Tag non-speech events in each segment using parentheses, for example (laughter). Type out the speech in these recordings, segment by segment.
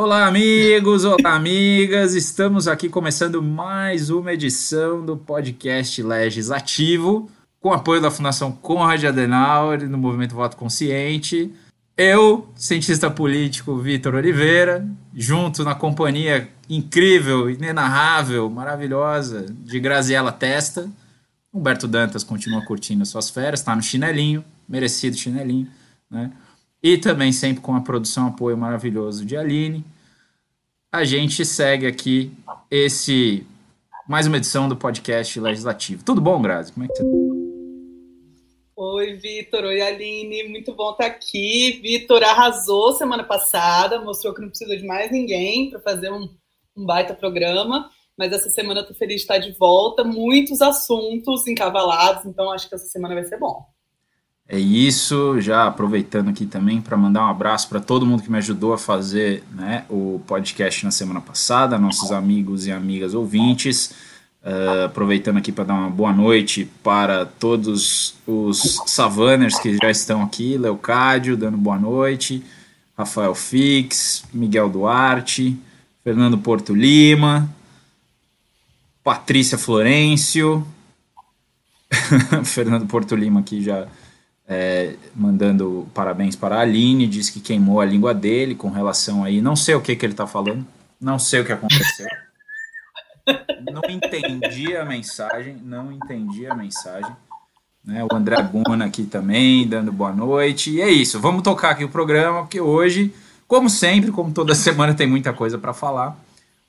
Olá, amigos, olá, amigas. Estamos aqui começando mais uma edição do podcast Legislativo, com apoio da Fundação Conrad Adenauer no Movimento Voto Consciente. Eu, cientista político Vitor Oliveira, junto na companhia incrível, inenarrável, maravilhosa de Graziela Testa. Humberto Dantas continua curtindo suas férias, está no chinelinho, merecido chinelinho, né? E também sempre com a produção apoio maravilhoso de Aline. A gente segue aqui esse mais uma edição do podcast legislativo. Tudo bom, Grazi? Como é que você tá? Oi, Vitor. Oi, Aline. Muito bom estar aqui. Vitor arrasou semana passada, mostrou que não precisa de mais ninguém para fazer um, um baita programa. Mas essa semana eu tô feliz de estar de volta. Muitos assuntos encavalados, então acho que essa semana vai ser bom. É isso, já aproveitando aqui também para mandar um abraço para todo mundo que me ajudou a fazer né, o podcast na semana passada, nossos amigos e amigas ouvintes. Uh, aproveitando aqui para dar uma boa noite para todos os Savanners que já estão aqui, Leocádio dando boa noite, Rafael Fix, Miguel Duarte, Fernando Porto Lima, Patrícia Florencio, (laughs) Fernando Porto Lima aqui já é, mandando parabéns para a Aline, diz que queimou a língua dele com relação aí, não sei o que, que ele está falando, não sei o que aconteceu. não entendi a mensagem, não entendi a mensagem. Né, o André aqui também, dando boa noite. E é isso, vamos tocar aqui o programa, porque hoje, como sempre, como toda semana, tem muita coisa para falar.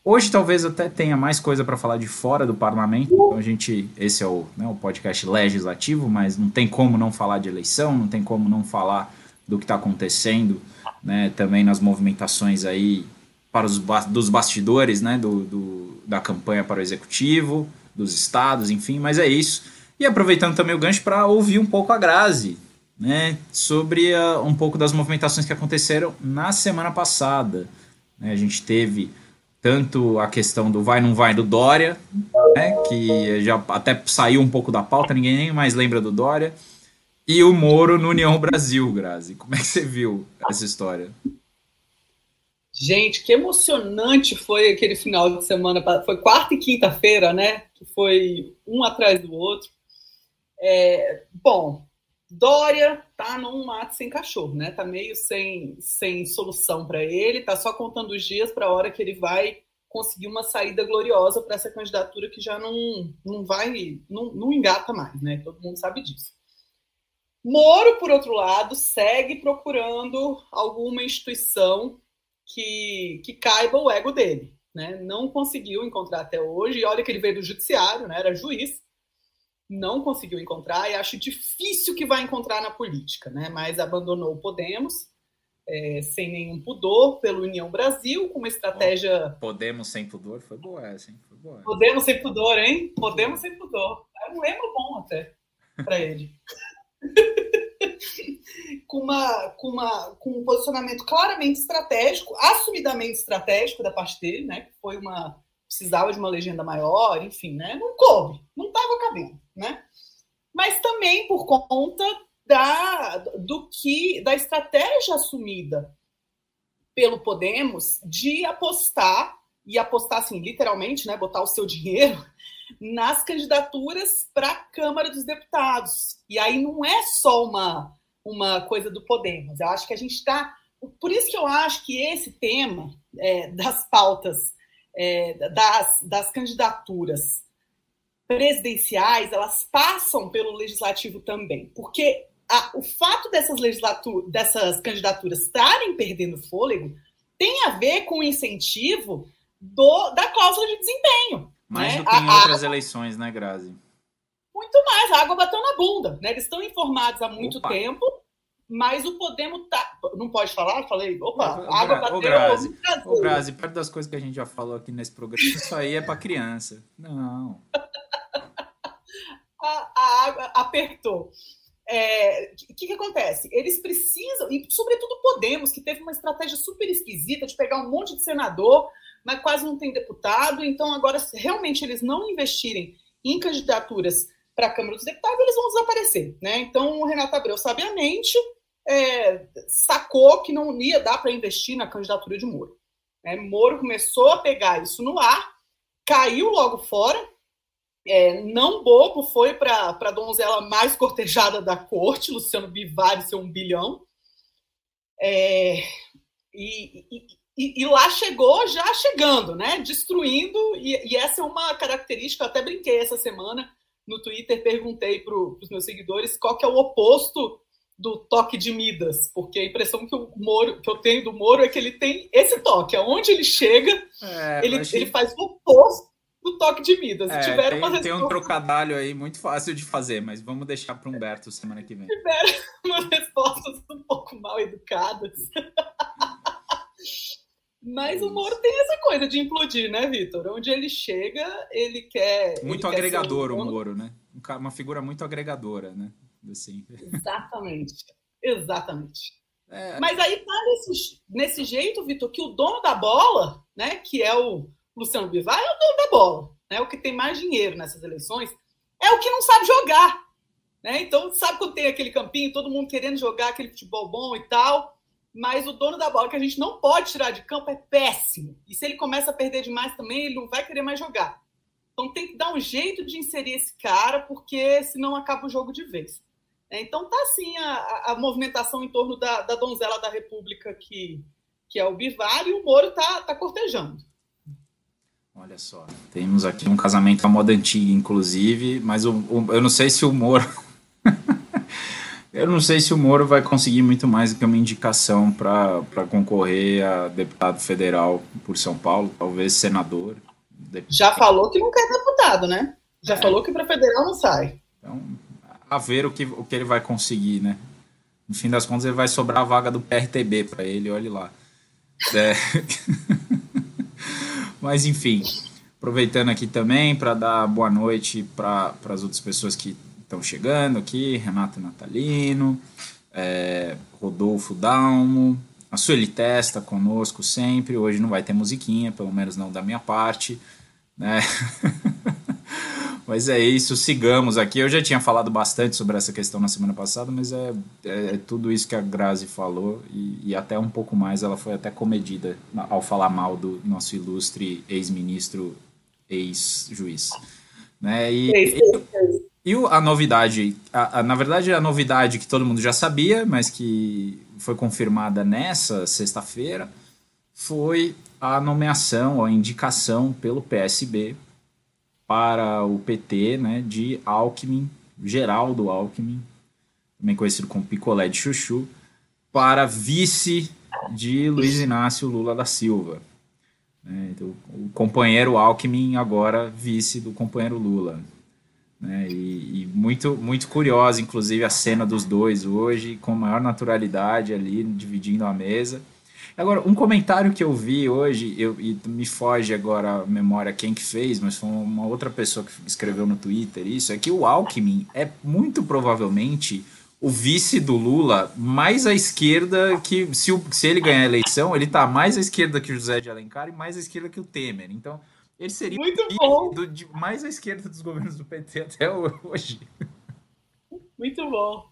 Hoje talvez até tenha mais coisa para falar de fora do parlamento. Então a gente, esse é o, né, o podcast legislativo, mas não tem como não falar de eleição, não tem como não falar do que está acontecendo, né, também nas movimentações aí para os dos bastidores, né, do, do, da campanha para o executivo, dos estados, enfim. Mas é isso. E aproveitando também o gancho para ouvir um pouco a Grazi, né, sobre uh, um pouco das movimentações que aconteceram na semana passada. Né, a gente teve tanto a questão do vai não vai do Dória, né, que já até saiu um pouco da pauta, ninguém nem mais lembra do Dória, e o Moro no União Brasil, Grazi. Como é que você viu essa história? Gente, que emocionante foi aquele final de semana, foi quarta e quinta-feira, né, que foi um atrás do outro. É, bom, Dória tá num mato sem cachorro, né? Tá meio sem, sem solução para ele, tá só contando os dias para a hora que ele vai conseguir uma saída gloriosa para essa candidatura que já não, não vai, não, não engata mais, né? Todo mundo sabe disso. Moro, por outro lado, segue procurando alguma instituição que, que caiba o ego dele. Né? Não conseguiu encontrar até hoje, e olha que ele veio do judiciário, né? era juiz, não conseguiu encontrar e acho difícil que vai encontrar na política, né? Mas abandonou o Podemos é, sem nenhum pudor pelo União Brasil, com uma estratégia. Podemos sem pudor foi boa essa, hein? Foi boa. Podemos sem pudor, hein? Podemos sem pudor. É um lema bom até para ele. (laughs) com, uma, com, uma, com um posicionamento claramente estratégico, assumidamente estratégico da parte dele, né? Que foi uma precisava de uma legenda maior, enfim, né? Não coube, não estava cabendo, né? Mas também por conta da, do que da estratégia assumida pelo Podemos de apostar e apostar assim literalmente, né, botar o seu dinheiro (laughs) nas candidaturas para a Câmara dos Deputados. E aí não é só uma uma coisa do Podemos. Eu acho que a gente está por isso que eu acho que esse tema é, das pautas é, das, das candidaturas presidenciais, elas passam pelo legislativo também, porque a, o fato dessas, dessas candidaturas estarem perdendo fôlego tem a ver com o incentivo do, da cláusula de desempenho. Mais né? do que em a, outras a, eleições, né, Grazi? Muito mais, a água bateu na bunda. Né? Eles estão informados há muito Opa. tempo mas o Podemos tá. Não pode falar? Falei, opa, ô, água bateu. Ô, Grazi, ô, Grazi, perto das coisas que a gente já falou aqui nesse programa, isso aí é para criança. Não. (laughs) a, a, água apertou. O é, que, que acontece? Eles precisam, e sobretudo Podemos, que teve uma estratégia super esquisita de pegar um monte de senador, mas quase não tem deputado, então agora, se realmente eles não investirem em candidaturas para a Câmara dos Deputados, eles vão desaparecer. Né? Então, o Renato Abreu, sabiamente, é, sacou que não ia dar para investir na candidatura de Moro. Né? Moro começou a pegar isso no ar, caiu logo fora, é, não bobo, foi para a donzela mais cortejada da corte, Luciano Bivar seu um bilhão. É, e, e, e, e, lá chegou já chegando, né? Destruindo, e, essa é uma característica, até brinquei essa semana no Twitter, perguntei para os meus seguidores qual que é o oposto do toque de Midas, porque a impressão que, o Moro, que eu tenho do Moro é que ele tem esse toque, aonde ele chega, é, ele, ele faz o oposto do toque de Midas. É, tiveram tem, uma tem um trocadilho aí muito fácil de fazer, mas vamos deixar para Humberto semana que vem. Tiveram (laughs) umas respostas um pouco mal educadas. (laughs) Mas o Moro tem essa coisa de implodir, né, Vitor? Onde ele chega, ele quer. Muito ele agregador quer um... o Moro, né? Uma figura muito agregadora, né? Assim. Exatamente. Exatamente. É... Mas aí tá nesse, nesse jeito, Vitor, que o dono da bola, né, que é o Luciano Bivar, é o dono da bola. Né, o que tem mais dinheiro nessas eleições é o que não sabe jogar. Né? Então, sabe quando tem aquele campinho, todo mundo querendo jogar aquele futebol bom e tal, mas o dono da bola que a gente não pode tirar de campo é péssimo. E se ele começa a perder demais também, ele não vai querer mais jogar. Então tem que dar um jeito de inserir esse cara, porque senão acaba o jogo de vez. É, então tá assim a, a movimentação em torno da, da, donzela da República, que, que é o Bivar, e o Moro tá, tá cortejando. Olha só, temos aqui um casamento à moda antiga, inclusive, mas o, o, eu não sei se o Moro. (laughs) eu não sei se o Moro vai conseguir muito mais do que uma indicação para concorrer a deputado federal por São Paulo, talvez senador. Já falou que não quer deputado, né? Já é. falou que para federal não sai. Então, a ver o que, o que ele vai conseguir, né? No fim das contas, ele vai sobrar a vaga do PRTB para ele, olhe lá. É. (laughs) Mas, enfim, aproveitando aqui também para dar boa noite para as outras pessoas que estão chegando aqui: Renato Natalino, é, Rodolfo Dalmo, a Sueli Testa conosco sempre. Hoje não vai ter musiquinha, pelo menos não da minha parte. Né? (laughs) Mas é isso, sigamos aqui. Eu já tinha falado bastante sobre essa questão na semana passada, mas é, é, é tudo isso que a Grazi falou e, e, até um pouco mais. Ela foi até comedida ao falar mal do nosso ilustre ex-ministro, ex-juiz. Né? E, e, e, a novidade, a, a, na verdade, a novidade que todo mundo já sabia, mas que foi confirmada nessa sexta-feira, foi a nomeação, a indicação pelo PSB para o PT né, de Alckmin, Geraldo Alckmin, também conhecido como Picolé de Chuchu, para vice de Luiz Inácio Lula da Silva. Né, então, o companheiro Alckmin agora vice do companheiro Lula. Né, e, e, muito, muito curiosa, inclusive, a cena dos dois hoje, com maior naturalidade ali, dividindo a mesa. Agora, um comentário que eu vi hoje, eu, e me foge agora a memória quem que fez, mas foi uma outra pessoa que escreveu no Twitter isso, é que o Alckmin é muito provavelmente o vice do Lula mais à esquerda que, se, o, se ele ganhar a eleição, ele tá mais à esquerda que o José de Alencar e mais à esquerda que o Temer. Então, ele seria muito bom. Do, de, mais à esquerda dos governos do PT até hoje. Muito bom.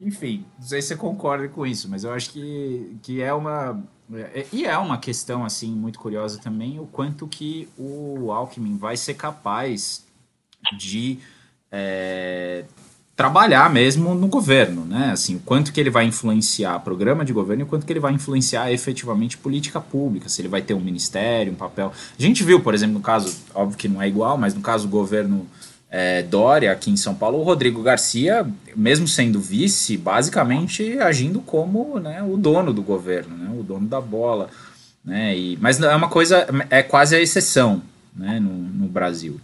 Enfim, não sei se você concorda com isso, mas eu acho que, que é uma. É, e é uma questão assim muito curiosa também o quanto que o Alckmin vai ser capaz de é, trabalhar mesmo no governo, né? Assim, o quanto que ele vai influenciar programa de governo e o quanto que ele vai influenciar efetivamente política pública, se ele vai ter um ministério, um papel. A gente viu, por exemplo, no caso, óbvio que não é igual, mas no caso do governo é, Dória aqui em São Paulo, o Rodrigo Garcia, mesmo sendo vice, basicamente agindo como né, o dono do governo, né, o dono da bola. Né, e, mas é uma coisa, é quase a exceção né, no, no Brasil.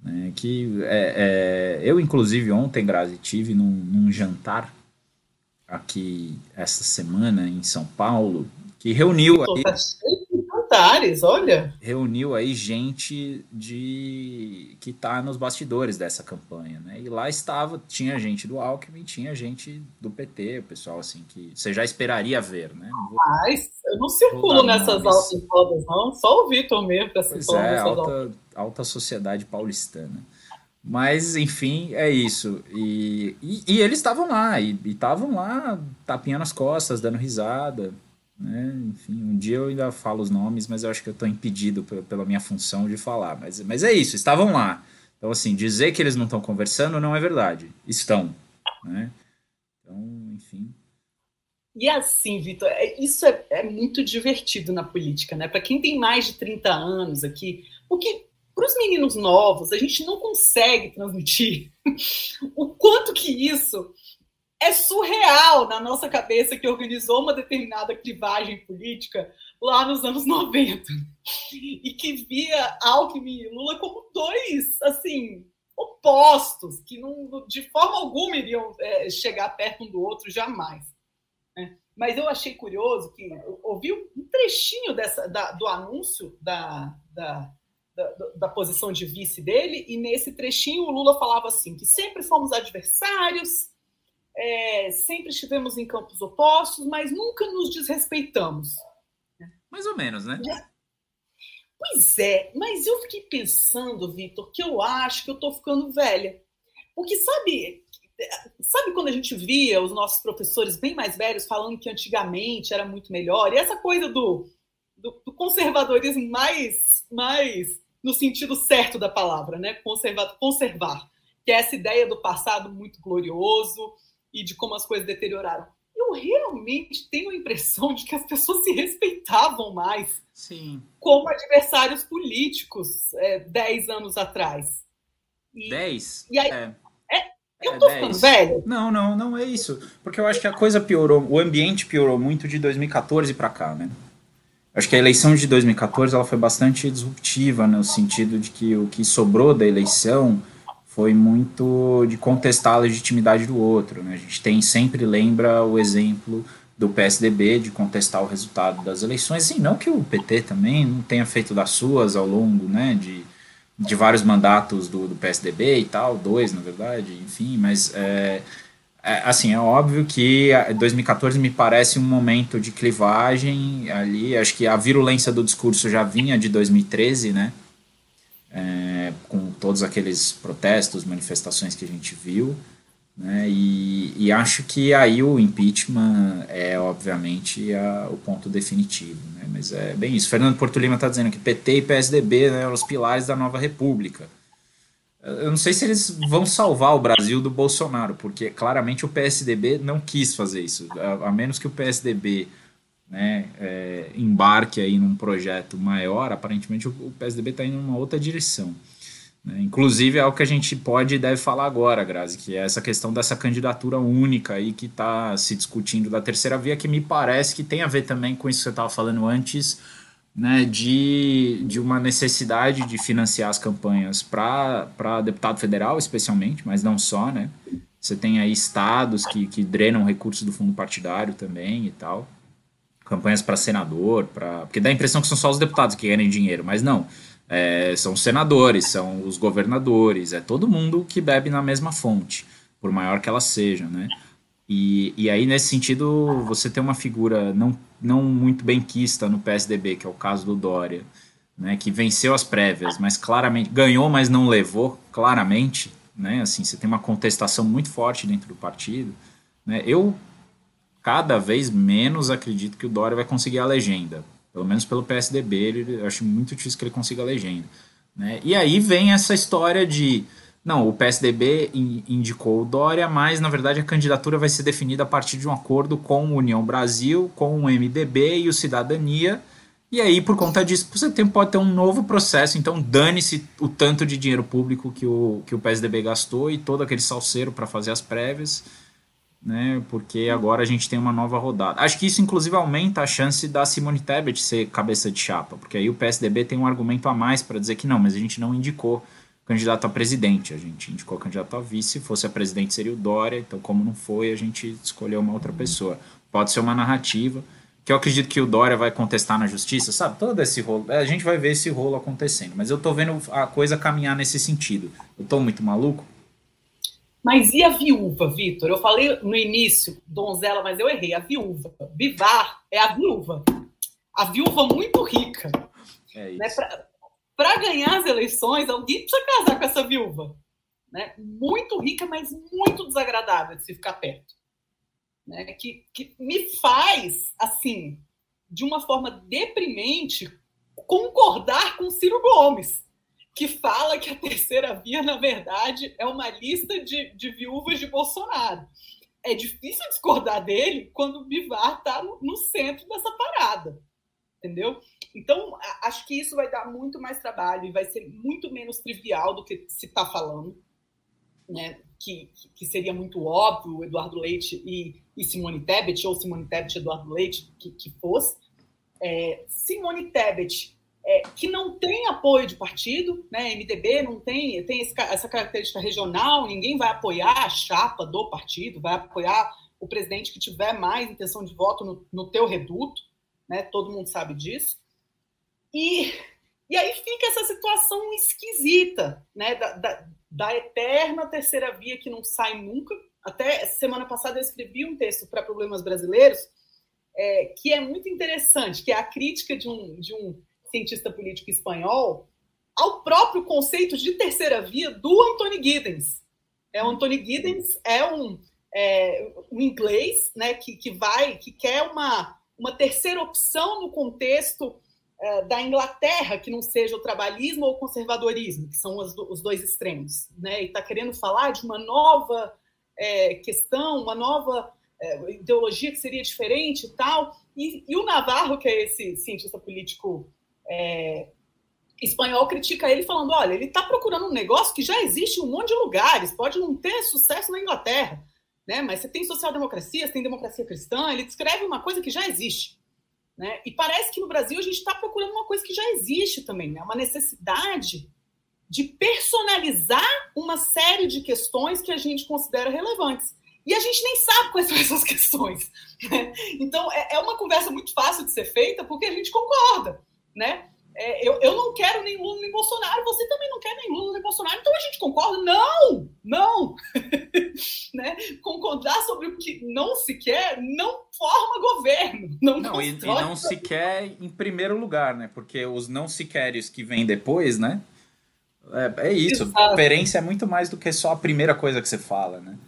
Né, que é, é, eu, inclusive, ontem, Grazi, tive num, num jantar aqui essa semana em São Paulo, que reuniu. Aí, jantares, olha. Reuniu aí gente de que está nos bastidores dessa campanha, né? E lá estava, tinha gente do Alckmin, tinha gente do PT, o pessoal assim que você já esperaria ver, né? Não vou, Mas eu não circulo nessas altas rodas, não. Só o Vitor mesmo para pois é, alta, alta sociedade paulistana. Mas, enfim, é isso. E, e, e eles estavam lá, e estavam lá tapinhando as costas, dando risada. Né? Enfim, um dia eu ainda falo os nomes, mas eu acho que eu estou impedido pela minha função de falar. Mas, mas é isso, estavam lá. Então, assim, dizer que eles não estão conversando não é verdade. Estão. Né? Então, enfim. E assim, Vitor, é, isso é, é, muito divertido na política, né? Para quem tem mais de 30 anos aqui, porque para os meninos novos, a gente não consegue transmitir (laughs) o quanto que isso é surreal na nossa cabeça que organizou uma determinada clivagem política lá nos anos 90 e que via Alckmin e Lula como dois, assim, opostos, que não, de forma alguma iriam é, chegar perto um do outro, jamais. Né? Mas eu achei curioso que ouvi um trechinho dessa, da, do anúncio da, da, da, da, posição de vice dele, e nesse trechinho o Lula falava assim, que sempre fomos adversários, é, sempre estivemos em campos opostos, mas nunca nos desrespeitamos. Mais ou menos, né? Pois é, mas eu fiquei pensando, Vitor, que eu acho que eu estou ficando velha. Porque sabe, sabe quando a gente via os nossos professores bem mais velhos falando que antigamente era muito melhor? E essa coisa do, do, do conservadorismo mais, mais no sentido certo da palavra, né? Conservar, conservar, que é essa ideia do passado muito glorioso, e de como as coisas deterioraram. Eu realmente tenho a impressão de que as pessoas se respeitavam mais Sim. como adversários políticos é, dez anos atrás. E, dez? E aí, é. é eu é, tô ficando velho? Não, não, não é isso. Porque eu acho que a coisa piorou, o ambiente piorou muito de 2014 para cá, né? Acho que a eleição de 2014 ela foi bastante disruptiva, no sentido de que o que sobrou da eleição foi muito de contestar a legitimidade do outro. Né? A gente tem sempre lembra o exemplo do PSDB de contestar o resultado das eleições, e não que o PT também não tenha feito das suas ao longo né, de, de vários mandatos do, do PSDB e tal, dois na verdade, enfim, mas é, é, assim, é óbvio que 2014 me parece um momento de clivagem ali, acho que a virulência do discurso já vinha de 2013, né, é, com todos aqueles protestos, manifestações que a gente viu. Né, e, e, acho que aí o impeachment é, obviamente, a, o ponto definitivo. Né, mas é bem isso. Fernando Porto Lima está dizendo que PT e PSDB né, eram os pilares da nova república. Eu não sei se eles vão salvar o Brasil do Bolsonaro, porque claramente o PSDB não quis fazer isso. A, a menos que o PSDB né, é, embarque aí num projeto maior, aparentemente o, PSDB está indo numa outra direção. Né? Inclusive é o que a gente pode e deve falar agora, Grazi, que é essa questão dessa candidatura única aí que está se discutindo da terceira via, que me parece que tem a ver também com isso que você estava falando antes, né, de, de uma necessidade de financiar as campanhas para deputado federal, especialmente, mas não só, né? Você tem aí estados que, que drenam recursos do fundo partidário também e tal campanhas para senador, para porque dá a impressão que são só os deputados que querem dinheiro, mas não. É, são os senadores, são os governadores, é todo mundo que bebe na mesma fonte, por maior que ela seja, né? E, e aí, nesse sentido, você tem uma figura não, não muito bem quista no PSDB, que é o caso do Dória, né, que venceu as prévias, mas claramente ganhou, mas não levou, claramente, né? Assim, você tem uma contestação muito forte dentro do partido. Né? Eu cada vez menos acredito que o Dória vai conseguir a legenda. Pelo menos pelo PSDB, ele, acho muito difícil que ele consiga a legenda. Né? E aí vem essa história de. Não, o PSDB indicou o Dória, mas na verdade a candidatura vai ser definida a partir de um acordo com o União Brasil, com o MDB e o Cidadania. E aí, por conta disso, você tem, pode ter um novo processo. Então, dane-se o tanto de dinheiro público que o, que o PSDB gastou e todo aquele salseiro para fazer as prévias né? Porque agora a gente tem uma nova rodada. Acho que isso, inclusive, aumenta a chance da Simone Tebet ser cabeça de chapa, porque aí o PSDB tem um argumento a mais para dizer que não, mas a gente não indicou candidato a presidente, a gente indicou candidato a vice, se fosse a presidente seria o Dória, então como não foi, a gente escolheu uma outra pessoa. Pode ser uma narrativa, que eu acredito que o Dória vai contestar na justiça, sabe? Todo esse rolo, a gente vai ver esse rolo acontecendo, mas eu tô vendo a coisa caminhar nesse sentido. Eu tô muito maluco? Mas e a viúva, Vitor? Eu falei no início donzela, mas eu errei. A viúva. Vivar é a viúva. A viúva muito rica. É né? Para ganhar as eleições, alguém precisa casar com essa viúva. Né? Muito rica, mas muito desagradável de se ficar perto. Né? Que, que me faz, assim, de uma forma deprimente, concordar com Ciro Gomes, que fala que a terceira via, na verdade, é uma lista de, de viúvas de Bolsonaro. É difícil discordar dele quando o Bivar está no, no centro dessa parada, entendeu? Então, acho que isso vai dar muito mais trabalho e vai ser muito menos trivial do que se está falando, né? Que, que seria muito óbvio Eduardo Leite e, e Simone Tebet, ou Simone Tebet e Eduardo Leite, que, que fosse. É, Simone Tebet, é, que não tem apoio de partido, né? MDB não tem, tem esse, essa característica regional, ninguém vai apoiar a chapa do partido, vai apoiar o presidente que tiver mais intenção de voto no, no teu reduto, né? Todo mundo sabe disso. E, e aí fica essa situação esquisita, né? Da, da, da eterna terceira via que não sai nunca. Até semana passada eu escrevi um texto para Problemas Brasileiros, é, que é muito interessante, que é a crítica de um, de um cientista político espanhol ao próprio conceito de terceira via do Anthony Giddens. É, o Anthony Giddens é um, é, um inglês né, que, que vai, que quer uma, uma terceira opção no contexto é, da Inglaterra que não seja o trabalhismo ou o conservadorismo, que são os, os dois extremos, né? E está querendo falar de uma nova é, questão, uma nova é, ideologia que seria diferente e tal. E, e, o Navarro, que é esse cientista político é, espanhol, critica ele falando: olha, ele está procurando um negócio que já existe em um monte de lugares, pode não ter sucesso na Inglaterra, né? Mas você tem social-democracia, você tem democracia cristã, ele descreve uma coisa que já existe. Né? E parece que no Brasil a gente está procurando uma coisa que já existe também, né? uma necessidade de personalizar uma série de questões que a gente considera relevantes. E a gente nem sabe quais são essas (laughs) questões. Né? Então, é, é uma conversa muito fácil de ser feita porque a gente concorda. Né? é, eu, eu não quero nem Lula nem Bolsonaro, você também não quer nem Lula nem Bolsonaro, então a gente concorda? Não! Não! (laughs) né? Concordar sobre o que não se quer não forma governo. Não, não e, e, não se quer em primeiro lugar, né? Porque os não se queres que vêm depois, né? É, é isso. Exato. A diferença é muito mais do que só a primeira coisa que você fala, né?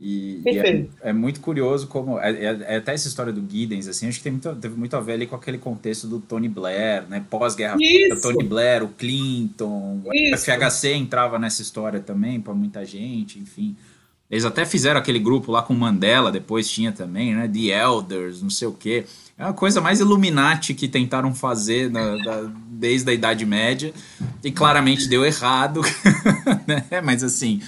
E, e é, é, muito curioso como. É, é, é, até essa história do Giddens, assim, acho que tem muito, teve muito a ver ali com aquele contexto do Tony Blair, né? Pós-guerra o Tony Blair, o Clinton, Isso. o FHC entrava nessa história também para muita gente, enfim. Eles até fizeram aquele grupo lá com Mandela, depois tinha também, né? The Elders, não sei o quê. É uma coisa mais Illuminati que tentaram fazer na, da, desde a Idade Média e claramente deu errado, (laughs) né? Mas assim,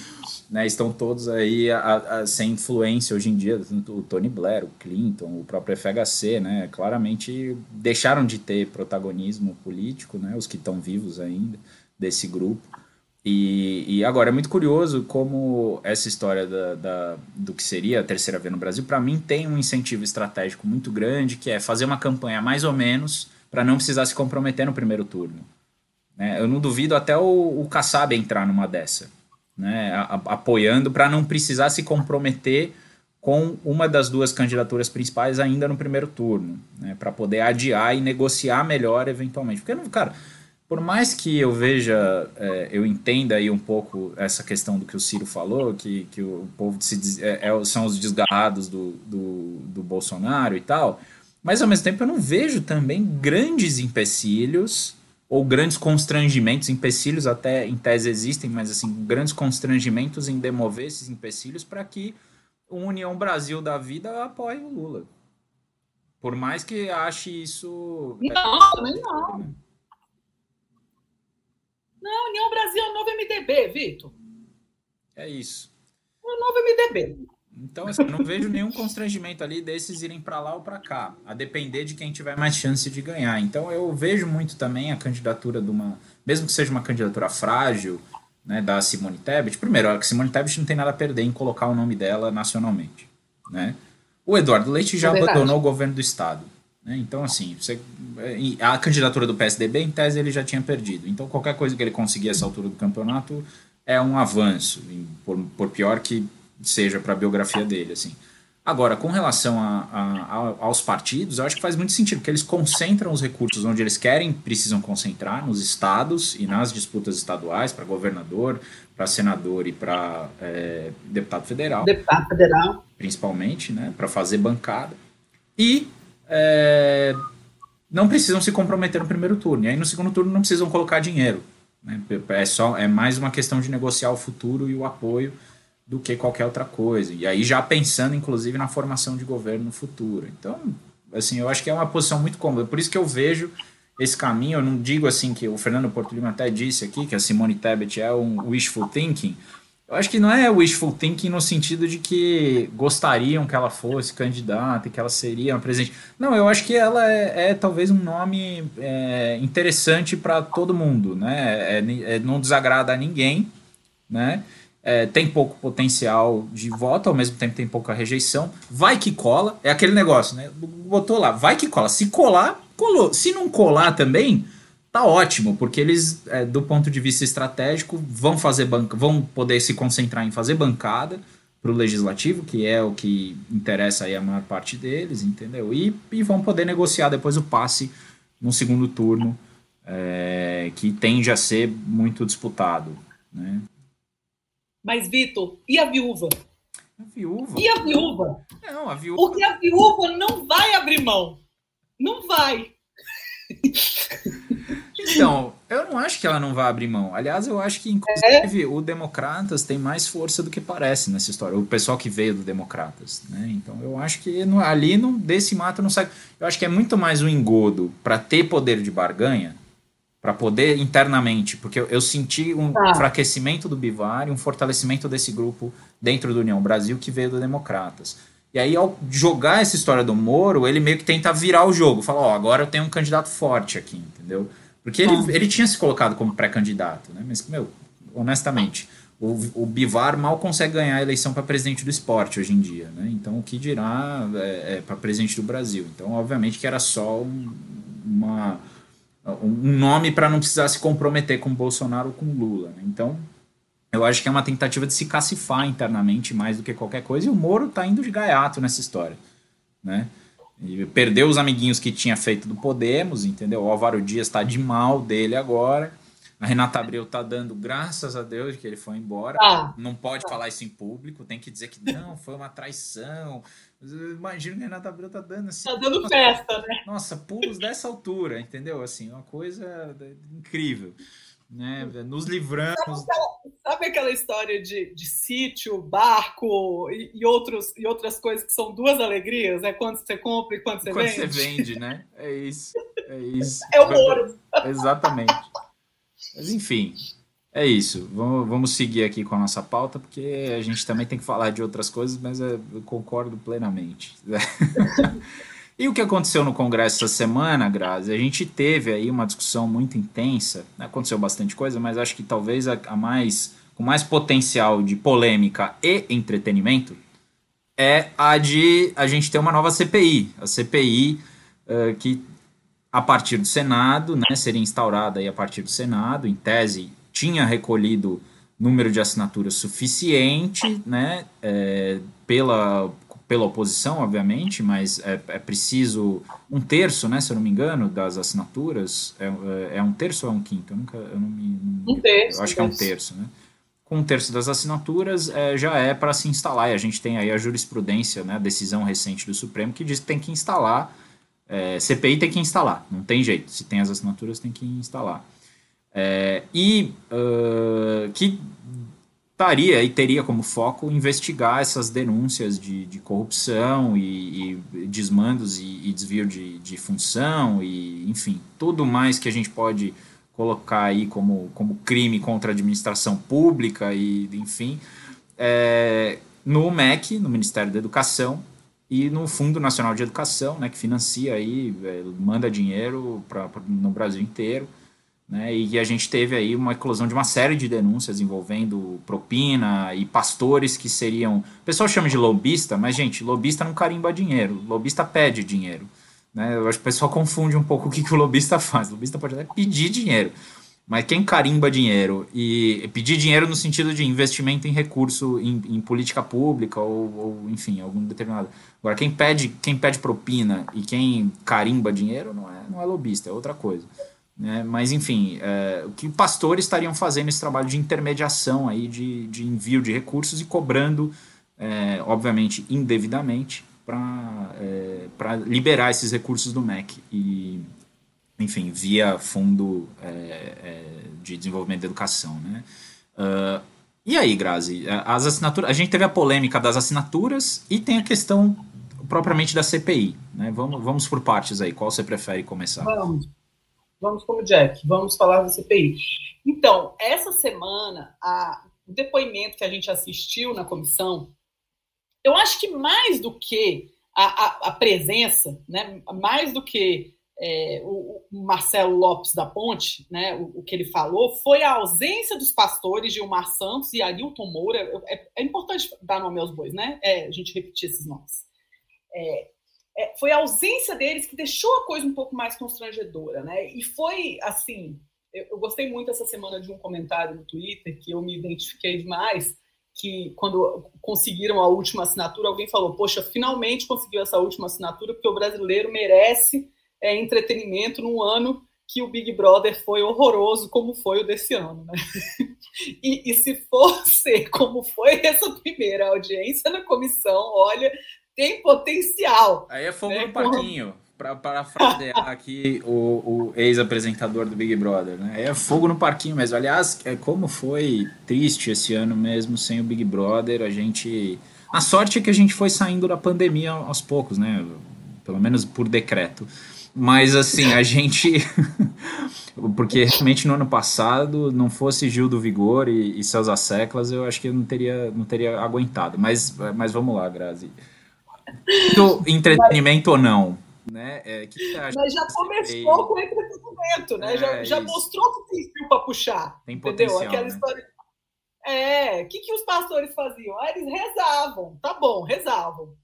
né, estão todos aí a, a, sem influência hoje em dia, o Tony Blair, o Clinton, o próprio FHC, né, claramente deixaram de ter protagonismo político, né, os que estão vivos ainda desse grupo. E, e agora é muito curioso como essa história da, da do que seria a terceira via no Brasil, para mim tem um incentivo estratégico muito grande, que é fazer uma campanha mais ou menos para não precisar se comprometer no primeiro turno. Né? Eu não duvido até o, o Kassab entrar numa dessa né, apoiando para não precisar se comprometer com uma das duas candidaturas principais ainda no primeiro turno, né, para poder adiar e negociar melhor eventualmente. Porque, cara, por mais que eu veja, é, eu entenda aí um pouco essa questão do que o Ciro falou, que, que o povo se, é, é, são os desgarrados do, do, do Bolsonaro e tal, mas ao mesmo tempo eu não vejo também grandes empecilhos ou grandes constrangimentos, empecilhos até em tese existem, mas assim, grandes constrangimentos em demover esses empecilhos para que o União Brasil da vida apoie o Lula. Por mais que ache isso. Não, também não. Não, União Brasil é o novo MDB, Vitor. É isso. É o novo MDB. Então, assim, eu não vejo nenhum constrangimento ali desses irem para lá ou para cá, a depender de quem tiver mais chance de ganhar. Então, eu vejo muito também a candidatura de uma, mesmo que seja uma candidatura frágil, né, da Simone Tebet. Primeiro, a Simone Tebet não tem nada a perder em colocar o nome dela nacionalmente, né? O Eduardo Leite já é abandonou o governo do estado. Né? Então, assim, você, a candidatura do PSDB, em tese, ele já tinha perdido. Então, qualquer coisa que ele conseguir essa altura do campeonato é um avanço, por, por pior que seja para a biografia dele, assim. Agora, com relação a, a, aos partidos, eu acho que faz muito sentido, porque eles concentram os recursos onde eles querem, precisam concentrar, nos estados e nas disputas estaduais, para governador, para senador e para é, deputado federal. Deputado federal. Principalmente, né, para fazer bancada. E é, não precisam se comprometer no primeiro turno. E aí no segundo turno não precisam colocar dinheiro. Né? É, só, é mais uma questão de negociar o futuro e o apoio do que qualquer outra coisa. E aí já pensando, inclusive, na formação de governo no futuro. Então, assim, eu acho que é uma posição muito cômoda. Por isso que eu vejo esse caminho, eu não digo assim que o Fernando Porto Lima até disse aqui que a Simone Tebet é um wishful thinking, eu acho que não é wishful thinking no sentido de que gostariam que ela fosse candidata e que ela seria uma presidente. Não, eu acho que ela é, é talvez um nome é, interessante para todo mundo, né? É, é, não desagrada a ninguém, né? É, tem pouco potencial de voto, ao mesmo tempo tem pouca rejeição. Vai que cola, é aquele negócio, né? Botou lá, vai que cola. Se colar, colou. Se não colar também, tá ótimo, porque eles, é, do ponto de vista estratégico, vão fazer banca, vão poder se concentrar em fazer bancada para o legislativo, que é o que interessa aí a maior parte deles, entendeu? E, e vão poder negociar depois o passe no segundo turno, é, que tende a ser muito disputado, né? Mas, Vitor, e a viúva? A viúva? E a viúva? Não, a viúva... Porque a viúva não vai abrir mão. Não vai. Então, eu não acho que ela não vai abrir mão. Aliás, eu acho que, inclusive, é? o Democratas tem mais força do que parece nessa história. O pessoal que veio do Democratas. Né? Então, eu acho que ali no, desse mato não sai. Eu acho que é muito mais um engodo para ter poder de barganha, para poder internamente. Porque eu, eu senti um ah. enfraquecimento do Bivar e um fortalecimento desse grupo dentro do União Brasil que veio do Democratas. E aí, ao jogar essa história do Moro, ele meio que tenta virar o jogo. Fala, ó, oh, agora eu tenho um candidato forte aqui, entendeu? Porque ele, ele tinha se colocado como pré-candidato, né? Mas, meu, honestamente, o, o Bivar mal consegue ganhar a eleição para presidente do esporte hoje em dia, né? Então, o que dirá é, é para presidente do Brasil? Então, obviamente que era só um, uma, um nome para não precisar se comprometer com Bolsonaro ou com Lula, né? Então, eu acho que é uma tentativa de se cacifar internamente mais do que qualquer coisa, e o Moro está indo de gaiato nessa história, né? E perdeu os amiguinhos que tinha feito do Podemos, entendeu? O Álvaro Dias está de mal dele agora. A Renata Abreu está dando graças a Deus que ele foi embora. Ah, não pode ah. falar isso em público, tem que dizer que não, foi uma traição. Imagina que a Renata Abreu tá dando assim. Tá dando nossa, festa, né? Nossa, pulos dessa altura, entendeu? Assim, uma coisa incrível né? Nos livramos. Sabe aquela, sabe aquela história de, de sítio, barco e, e, outros, e outras coisas que são duas alegrias, né? Quando você compra e quando você quando vende? Quando você vende, né? É isso. É isso. É o ouro. Exatamente. Mas enfim, é isso. Vamos, seguir aqui com a nossa pauta, porque a gente também tem que falar de outras coisas, mas eu concordo plenamente. (laughs) E o que aconteceu no Congresso essa semana, Grazi? A gente teve aí uma discussão muito intensa, né? aconteceu bastante coisa, mas acho que talvez a, a, mais com mais potencial de polêmica e entretenimento é a de a gente ter uma nova CPI, a CPI uh, que a partir do Senado, né, seria instaurada aí a partir do Senado, em tese tinha recolhido número de assinaturas suficiente, né, é, pela pela oposição, obviamente, mas é, é, preciso um terço, né, se eu não me engano, das assinaturas. É, é, é um terço ou é um quinto? Eu nunca, eu não me. Não, um terço. Eu acho que é um terço, né? Com um terço das assinaturas é, já é para se instalar. E a gente tem aí a jurisprudência, né, a decisão recente do Supremo que diz que tem que instalar. É, CPI tem que instalar, não tem jeito. Se tem as assinaturas, tem que instalar. É, e uh, que estaria e teria como foco investigar essas denúncias de, de corrupção e, e desmandos e, e, desvio de, de função e, enfim, tudo mais que a gente pode colocar aí como, como crime contra a administração pública e, enfim, é, no MEC, no Ministério da Educação, e no Fundo Nacional de Educação, né, que financia aí, é, manda dinheiro para no Brasil inteiro, né, e a gente teve aí uma eclosão de uma série de denúncias envolvendo propina e pastores que seriam. O pessoal chama de lobista, mas, gente, lobista não carimba dinheiro, lobista pede dinheiro. Né? Eu acho que o pessoal confunde um pouco o que, que o lobista faz. O lobista pode até pedir dinheiro, mas quem carimba dinheiro e pedir dinheiro no sentido de investimento em recurso, em, em política pública ou, ou, enfim, algum determinado. Agora, quem pede, quem pede propina e quem carimba dinheiro não é, não é lobista, é outra coisa. Né? Mas, enfim, é, o que pastores estariam fazendo esse trabalho de intermediação aí, de, de envio de recursos e cobrando, é, obviamente, indevidamente, para é, liberar esses recursos do MEC. E, enfim, via Fundo é, é, de Desenvolvimento da Educação, né? Uh, e aí, Grazi, as assinaturas, a gente teve a polêmica das assinaturas e tem a questão propriamente da CPI, né? Vamos, vamos por partes aí, qual você prefere começar? Vamos, vamos como Jack, vamos falar da CPI. Então, essa semana, a, o depoimento que a gente assistiu na comissão, eu acho que mais do que a, a, a presença, né, mais do que é, o, o, Marcelo Lopes da Ponte, né, o, o, que ele falou, foi a ausência dos pastores Gilmar Santos e Arilton Moura. É, é importante dar nome aos bois, né? É, a gente repetir esses nomes. É, é, foi a ausência deles que deixou a coisa um pouco mais constrangedora, né? E foi assim. Eu, eu gostei muito essa semana de um comentário no Twitter que eu me identifiquei demais que quando conseguiram a última assinatura, alguém falou: Poxa, finalmente conseguiu essa última assinatura, porque o brasileiro merece é, entretenimento num ano que o Big Brother foi horroroso, como foi o desse ano. Né? (laughs) E, e se for (laughs) ser como foi essa primeira audiência na comissão, olha, tem potencial. Aí é fogo né? no parquinho, para parafrasear aqui o, o ex-apresentador do Big Brother. Né? É fogo no parquinho mesmo. Aliás, é como foi triste esse ano mesmo sem o Big Brother. A gente. A sorte é que a gente foi saindo da pandemia aos poucos, né? Pelo menos por decreto. Mas assim, a gente. (laughs) Porque realmente no ano passado, não fosse Gil do Vigor e, e Celso Seclas, eu acho que eu não teria, não teria aguentado. Mas, mas vamos lá, Grazi. Do entretenimento mas, ou não? Né? É, que que mas já começou com entretenimento, né? É, já, já mostrou que tem fio para puxar. Tem entendeu? Aquela né? história. É, o que, que os pastores faziam? Ah, eles rezavam, tá bom, rezavam.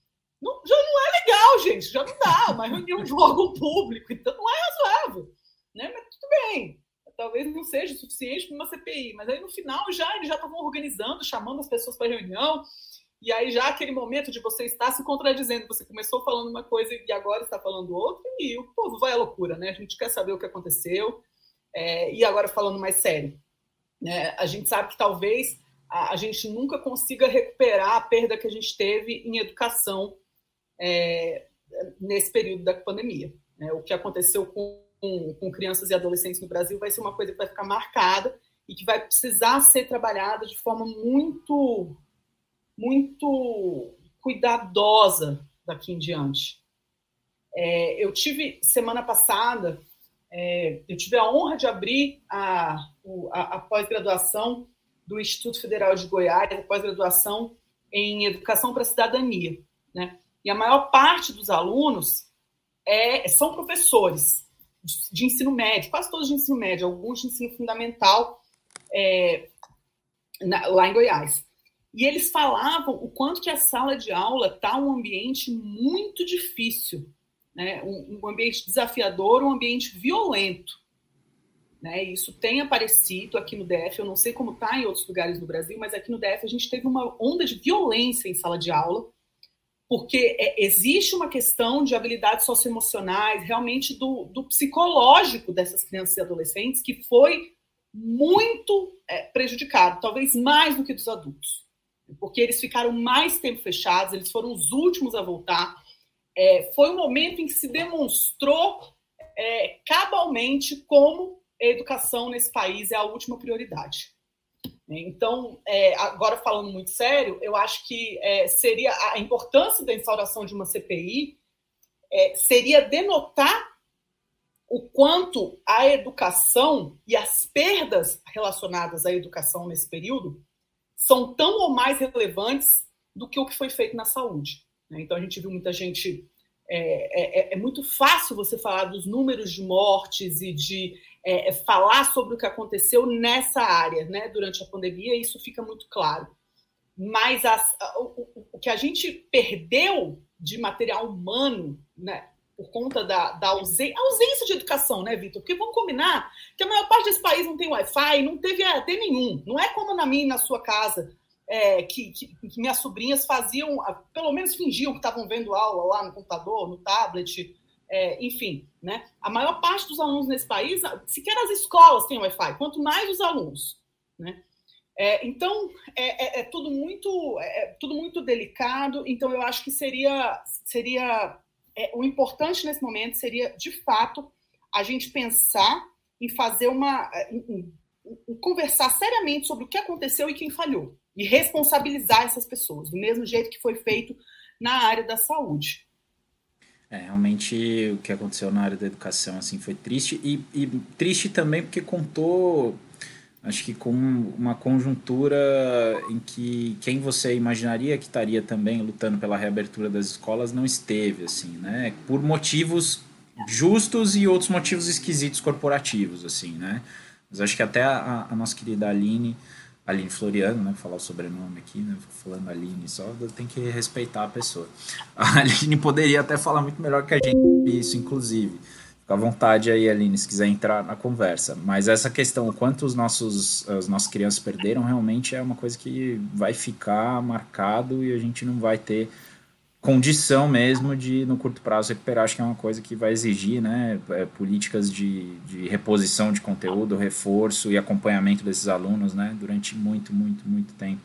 Não, já não é legal, gente, já não dá, uma reunião de um órgão (laughs) público, então não é razoável. Né? Mas tudo bem, talvez não seja o suficiente para uma CPI, mas aí no final já eles já estavam organizando, chamando as pessoas para reunião, e aí já aquele momento de você estar se contradizendo, você começou falando uma coisa e agora está falando outra, e o povo vai à loucura, né? A gente quer saber o que aconteceu, é, e agora falando mais sério, né? A gente sabe que talvez a, a gente nunca consiga recuperar a perda que a gente teve em educação é, nesse período da pandemia. Né? O que aconteceu com, com, com, crianças e adolescentes no Brasil vai ser uma coisa que vai ficar marcada e que vai precisar ser trabalhada de forma muito, muito cuidadosa daqui em diante. É, eu tive, semana passada, é, eu tive a honra de abrir a, a, a pós-graduação do Instituto Federal de Goiás, a pós-graduação em Educação para a Cidadania. Né? E a maior parte dos alunos é, são professores de, de, ensino médio, quase todos de ensino médio, alguns de ensino fundamental é, na, lá em Goiás. E eles falavam o quanto que a sala de aula está um ambiente muito difícil, né? um, um ambiente desafiador, um ambiente violento. Né? Isso tem aparecido aqui no DF, eu não sei como está em outros lugares do Brasil, mas aqui no DF a gente teve uma onda de violência em sala de aula, porque é, existe uma questão de habilidades socioemocionais, realmente do, do psicológico dessas crianças e adolescentes, que foi muito é, prejudicado, talvez mais do que dos adultos, porque eles ficaram mais tempo fechados, eles foram os últimos a voltar. É, foi um momento em que se demonstrou é, cabalmente como a educação nesse país é a última prioridade. Então, é, agora falando muito sério, eu acho que é, seria a importância da instauração de uma CPI é, seria denotar o quanto a educação e as perdas relacionadas à educação nesse período são tão ou mais relevantes do que o que foi feito na saúde. Né? Então, a gente viu muita gente. É, é, é muito fácil você falar dos números de mortes e de é, é, falar sobre o que aconteceu nessa área, né, durante a pandemia, isso fica muito claro. Mas as, o, o, que a gente perdeu de material humano, né, por conta da, da ausência, de educação, né, Vitor? Porque vamos combinar que a maior parte desse país não tem Wi-Fi, não teve AT nenhum. Não é como na minha e na sua casa, é, que, que, que, minhas sobrinhas faziam, pelo menos fingiam que estavam vendo aula lá no computador, no tablet, é, enfim, né? A maior parte dos alunos nesse país, sequer as escolas têm Wi-Fi, quanto mais os alunos, né? É, então é, é, é tudo muito é, é tudo muito delicado. Então eu acho que seria seria é, o importante nesse momento seria de fato a gente pensar em fazer uma. Em, em conversar seriamente sobre o que aconteceu e quem falhou. E responsabilizar essas pessoas, do mesmo jeito que foi feito na área da saúde. É, realmente o que aconteceu na área da educação assim foi triste e, e triste também porque contou acho que com uma conjuntura em que quem você imaginaria que estaria também lutando pela reabertura das escolas não esteve assim né por motivos justos e outros motivos esquisitos corporativos assim né mas acho que até a, a nossa querida Aline Aline Floriano, né? Vou falar o sobrenome aqui, né? Falando Aline só, tem que respeitar a pessoa. (laughs) A Aline poderia até falar muito melhor que a gente isso, inclusive. Fica à vontade aí, Aline, se quiser entrar na conversa. Mas essa questão, quanto os nossos, as nossas crianças perderam, realmente é uma coisa que vai ficar marcado e a gente não vai ter condição mesmo de, no curto prazo, recuperar. Acho que é uma coisa que vai exigir né, é, políticas de, de reposição de conteúdo, reforço e acompanhamento desses alunos né, durante muito, muito, muito tempo.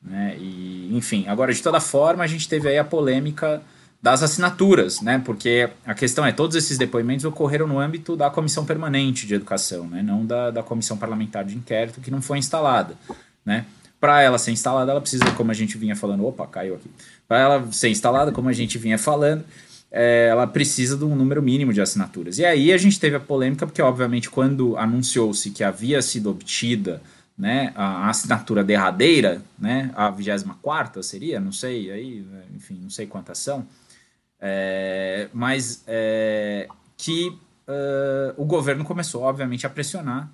Né? E, enfim, agora, de toda forma, a gente teve aí a polêmica das assinaturas, né? Porque a questão é, todos esses depoimentos ocorreram no âmbito da Comissão Permanente de Educação, né? Não da, da Comissão Parlamentar de Inquérito, que não foi instalada, né? Para ela ser instalada, ela precisa, como a gente vinha falando, opa, caiu aqui para ela ser instalada, como a gente vinha falando, é, ela precisa de um número mínimo de assinaturas. E aí a gente teve a polêmica, porque obviamente quando anunciou-se que havia sido obtida né, a assinatura derradeira, né, a 24 seria, não sei, aí, enfim, não sei quantas são, é, mas é, que uh, o governo começou, obviamente, a pressionar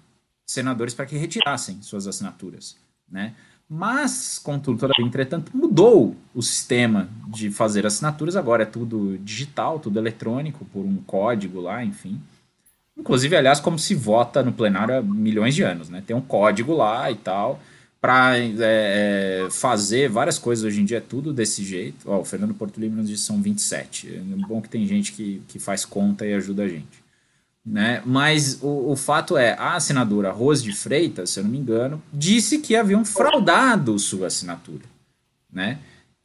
senadores para que retirassem suas assinaturas, né? Mas, contudo, todavia, entretanto, mudou o sistema de fazer assinaturas. Agora é tudo digital, tudo eletrônico, por um código lá, enfim. Inclusive, aliás, como se vota no plenário há milhões de anos, né? Tem um código lá e tal, para é, é, fazer várias coisas. Hoje em dia é tudo desse jeito. Ó, o Fernando Porto Livre nos diz que são 27. É bom que tem gente que, que faz conta e ajuda a gente. Né? Mas o, o fato é, a assinadora Rose de Freitas, se eu não me engano, disse que haviam fraudado sua assinatura. Né?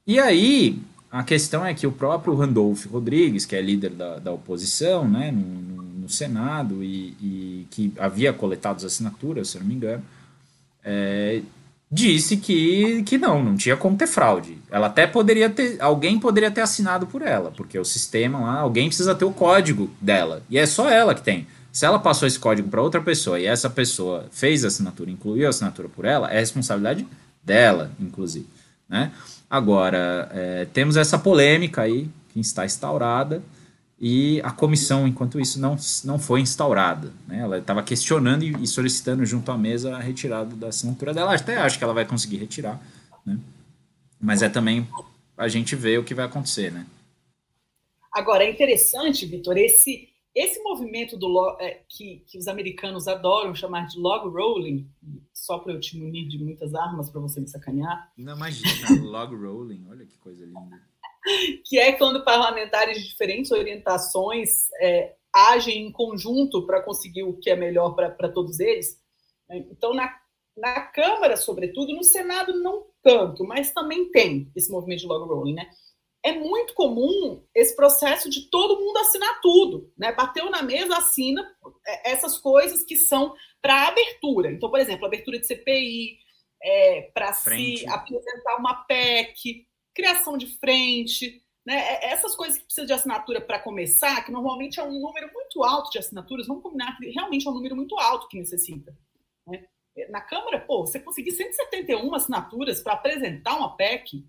E aí, a questão é que o próprio Randolph Rodrigues, que é líder da, da oposição né, no, no, no Senado e, e, que havia coletado as assinaturas, se eu não me engano, é, disse que, que não, não tinha como ter fraude. Ela até poderia ter, alguém poderia ter assinado por ela, porque o sistema lá, alguém precisa ter o código dela, e é só ela que tem. Se ela passou esse código para outra pessoa e essa pessoa fez a assinatura, incluiu a assinatura por ela, é responsabilidade dela, inclusive. Né? Agora, é, temos essa polêmica aí que está instaurada e a comissão, enquanto isso, não, não foi instaurada. Né? Ela estava questionando e, e, solicitando junto à mesa a retirada da assinatura dela. Até acho que ela vai conseguir retirar, né? mas é também a gente ver o que vai acontecer. Né? Agora, é interessante, Vitor, esse, esse movimento do é, que, que os americanos adoram chamar de log rolling, só para eu te munir de muitas armas para você me sacanear. Não, imagina, (laughs) log rolling, olha que coisa linda (laughs) que é quando parlamentares de diferentes orientações é, agem em conjunto para conseguir o que é melhor para todos eles. Então, na, na Câmara, sobretudo, no Senado não tanto, mas também tem esse movimento de log rolling, né? É muito comum esse processo de todo mundo assinar tudo, né? Bateu na mesa, assina é, essas coisas que são para abertura. Então, por exemplo, abertura de CPI, é, para se apresentar uma PEC, criação de frente, né? É, essas coisas que precisam de assinatura para começar, que normalmente é um número muito alto de assinaturas, vamos combinar que realmente é um número muito alto que necessita. Né? Na Câmara, pô, você conseguir 171 assinaturas para apresentar uma PEC,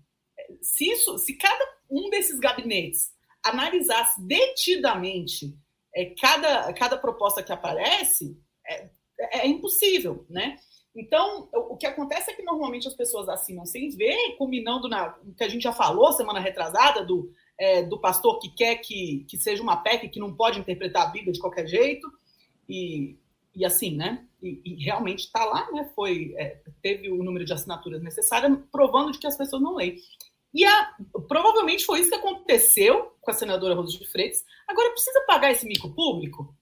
se, isso, se cada um desses gabinetes analisasse detidamente é, cada, cada proposta que aparece, é, é impossível, né? Então, o que acontece é que normalmente as pessoas assinam sem ver, combinando na que a gente já falou semana retrasada do, é, do pastor que quer que, que seja uma PEC que não pode interpretar a Bíblia de qualquer jeito, e, e assim, né? E, e realmente está lá, né? Foi, é, teve o número de assinaturas necessárias, provando de que as pessoas não leem. E a, provavelmente foi isso que aconteceu com a senadora Rosa de Freitas. Agora, precisa pagar esse mico público?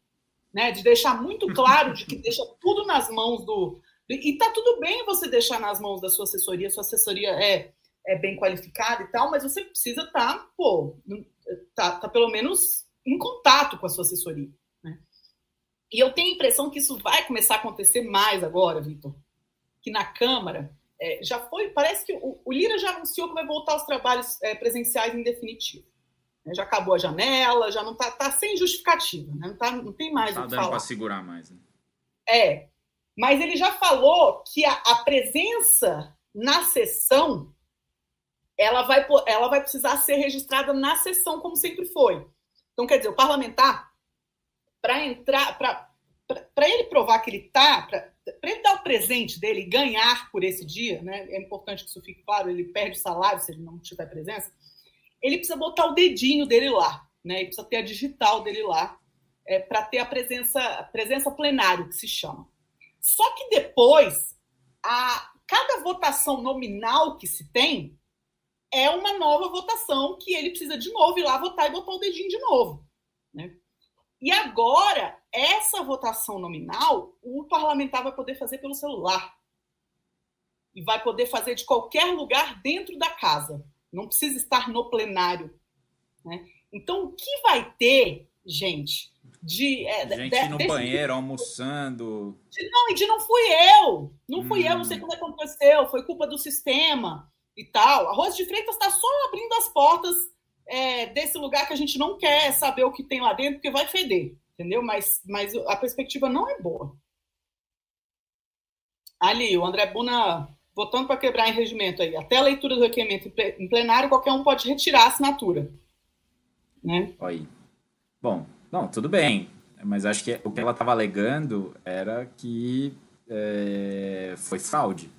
Né, de deixar muito claro de que deixa tudo nas mãos do, e tá tudo bem você deixar nas mãos da sua assessoria, sua assessoria é, é bem qualificada e tal, mas você precisa estar, tá, pô, tá, tá pelo menos em contato com a sua assessoria. Né? E eu tenho a impressão que isso vai começar a acontecer mais agora, Vitor. Que na Câmara é, já foi, parece que o, o, Lira já anunciou que vai voltar aos trabalhos é, presenciais em definitivo. É, já acabou a janela, já não está tá sem justificativa, né? não, tá, não tem mais tá o que falar. para segurar mais. Né? É, mas ele já falou que a, a presença na sessão ela vai, ela vai precisar ser registrada na sessão, como sempre foi. Então, quer dizer, o parlamentar, para entrar, para ele provar que ele está, para ele dar o presente dele ganhar por esse dia, né? É importante que isso fique claro, ele perde o salário se ele não tiver presença. Ele precisa botar o dedinho dele lá, né? Ele precisa ter a digital dele lá, é, para ter a presença, a presença plenário, que se chama. Só que depois, a, cada votação nominal que se tem é uma nova votação que ele precisa de novo ir lá votar e botar o dedinho de novo. Né? E agora, essa votação nominal, o parlamentar vai poder fazer pelo celular. E vai poder fazer de qualquer lugar dentro da casa. Não precisa estar no plenário. Né? Então, o que vai ter, gente, de. É, gente de, no banheiro, almoçando. De, não, e de não fui eu. Não fui hum. eu, não sei hum. como aconteceu. Foi culpa do sistema e tal. A Rosa de Freitas está só abrindo as portas é, desse lugar que a gente não quer saber o que tem lá dentro, porque vai feder, entendeu? Mas, mas a perspectiva não é boa. Ali, o André Buna votando para quebrar em regimento aí. Até a leitura do requerimento em plenário, qualquer um pode retirar a assinatura. Né? Aí. Bom, não, tudo bem. Mas acho que o que ela estava alegando era que é, foi fraude.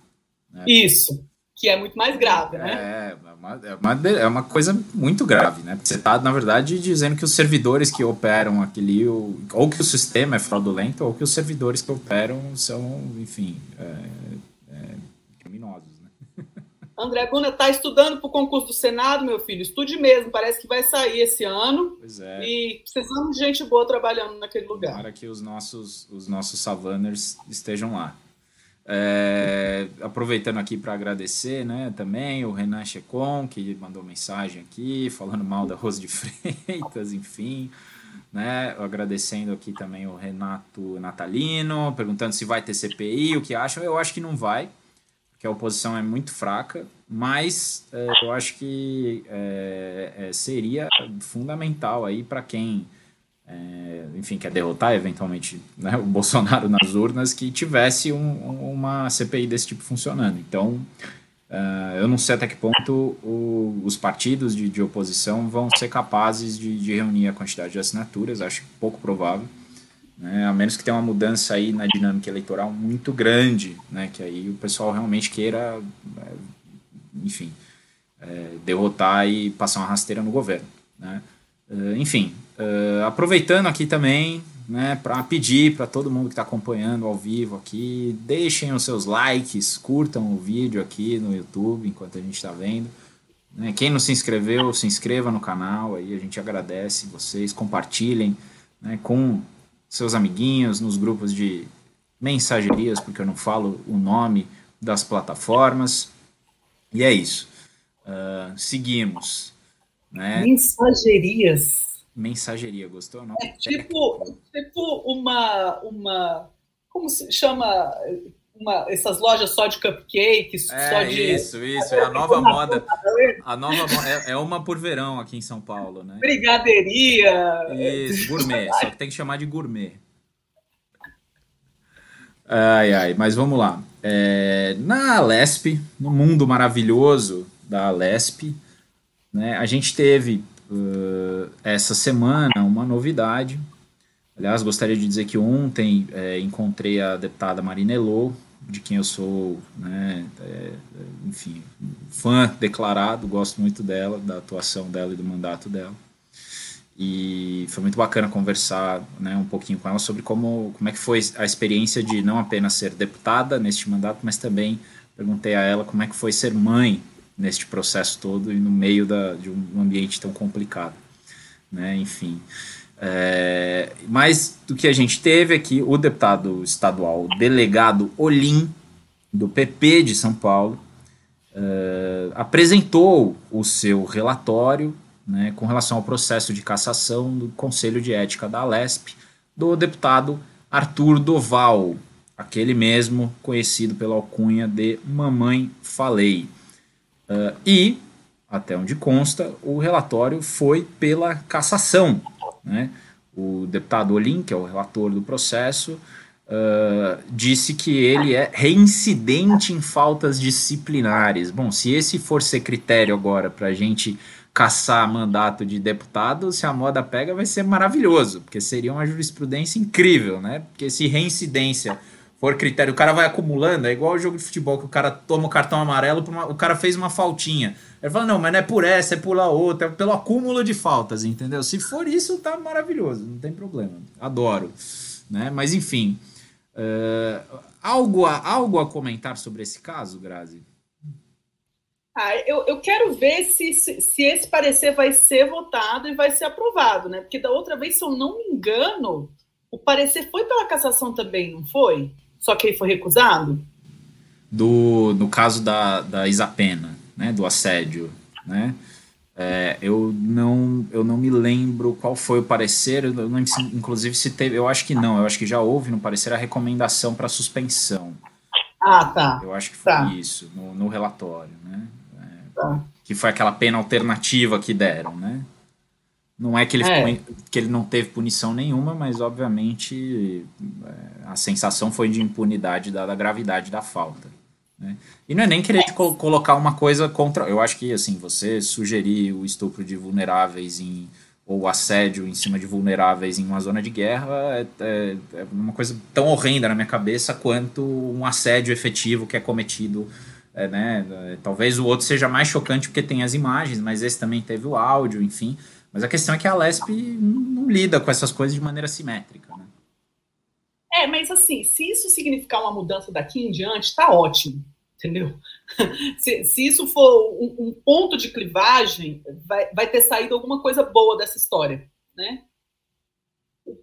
Né? Isso que é muito mais grave, né? É, é uma, é uma, é uma coisa muito grave, né? Você está, na verdade, dizendo que os servidores que operam aquele, ou que o sistema é fraudulento, ou que os servidores que operam são, enfim, é? André Buna está estudando para o concurso do Senado, meu filho. Estude mesmo, parece que vai sair esse ano. Pois é. E precisamos de gente boa trabalhando naquele lugar. Para que os nossos, os nossos savanners estejam lá. É, aproveitando aqui para agradecer né, também o Renan Checon, que mandou mensagem aqui, falando mal da Rose de (laughs) Freitas, enfim. Né, agradecendo aqui também o Renato Natalino, perguntando se vai ter CPI, o que acham. Eu acho que não vai, porque a oposição é muito fraca, mas é, eu acho que é, seria fundamental aí para quem enfim, quer derrotar eventualmente (laughs) né, o Bolsonaro nas urnas, que tivesse um, uma CPI desse tipo funcionando. Então, eu não sei até que ponto o, os partidos de, de, oposição vão ser capazes de, de, reunir a quantidade de assinaturas, acho pouco provável, né, a menos que tenha uma mudança aí na dinâmica eleitoral muito grande, né, que aí o pessoal realmente queira, é, enfim, é, derrotar e passar uma rasteira no governo. Né. Uh, enfim, Uh, aproveitando aqui também, né, para pedir para todo mundo que está acompanhando ao vivo aqui, deixem os seus likes, curtam o vídeo aqui no YouTube enquanto a gente está vendo. Né, quem não se inscreveu, se inscreva no canal, aí a gente agradece vocês, compartilhem né, com seus amiguinhos nos grupos de mensagerias, porque eu não falo o nome das plataformas. E é isso. Uh, seguimos. Né? Mensagerias. Mensageria, gostou? Não? É tipo, tipo uma, uma. Como se chama? Uma, essas lojas só de cupcakes, é, só de. Isso, isso, é a nova moda. A nova é, é uma por verão aqui em São Paulo, né? Brigadeiria. Isso, (laughs) gourmet, só que tem que chamar de gourmet. Ai, ai, mas vamos lá. É, na Alesp, no mundo maravilhoso da Alesp, né, a gente teve uh, essa semana uma novidade. Aliás, gostaria de dizer que ontem é, encontrei a deputada Marina Elô, de quem eu sou, né, é, enfim, fã declarado, gosto muito dela, da atuação dela e do mandato dela. E foi muito bacana conversar né, um pouquinho com ela sobre como, como é que foi a experiência de não apenas ser deputada neste mandato, mas também perguntei a ela como é que foi ser mãe neste processo todo e no meio da, de um ambiente tão complicado. Né? Enfim. É, mas do que a gente teve aqui, o deputado estadual delegado Olim, do PP de São Paulo, é, apresentou o seu relatório né, com relação ao processo de cassação do Conselho de Ética da Alesp do deputado Arthur Doval, aquele mesmo conhecido pela alcunha de Mamãe Falei. Uh, e, até onde consta, o relatório foi pela cassação. Né? O deputado Olim, que é o relator do processo, uh, disse que ele é reincidente em faltas disciplinares. Bom, se esse for ser critério agora para a gente caçar mandato de deputado, se a moda pega, vai ser maravilhoso, porque seria uma jurisprudência incrível, né? Porque se reincidência for critério, o cara vai acumulando, é igual o jogo de futebol que o cara toma o cartão amarelo, uma, o cara fez uma faltinha. Ele fala, não, mas não é por essa, é por lá outra, é pelo acúmulo de faltas, entendeu? Se for isso, tá maravilhoso, não tem problema. Adoro. Né? Mas enfim. Uh, algo, a, algo a comentar sobre esse caso, Grazi? Ah, eu, eu quero ver se, se, se, esse parecer vai ser votado e vai ser aprovado, né? Porque da outra vez, se eu não me engano, o parecer foi pela cassação também, não foi? Só que ele foi recusado? Do, no caso da, da Isapena, né? Do assédio, né? É, eu não eu não me lembro qual foi o parecer, eu não, inclusive se teve, eu acho que não, eu acho que já houve no parecer a recomendação para suspensão. Ah, tá. Eu acho que foi tá. isso, no, no relatório, né? Tá. Que foi aquela pena alternativa que deram, né? Não é que ele, é. que ele não teve punição nenhuma, mas obviamente é, a sensação foi de impunidade dada a gravidade da falta. Né? E não é nem querer co colocar uma coisa contra. Eu acho que assim, você sugerir o estupro de vulneráveis em, ou assédio em cima de vulneráveis em uma zona de guerra é, é, é uma coisa tão horrenda na minha cabeça quanto um assédio efetivo que é cometido é, né? Talvez o outro seja mais chocante porque tem as imagens, mas esse também teve o áudio, enfim. Mas a questão é que a Lesp não lida com essas coisas de maneira simétrica. Né? É, mas assim, se isso significar uma mudança daqui em diante, tá ótimo, entendeu? (laughs) se, se isso for um, um, ponto de clivagem, vai, vai ter saído alguma coisa boa dessa história, né?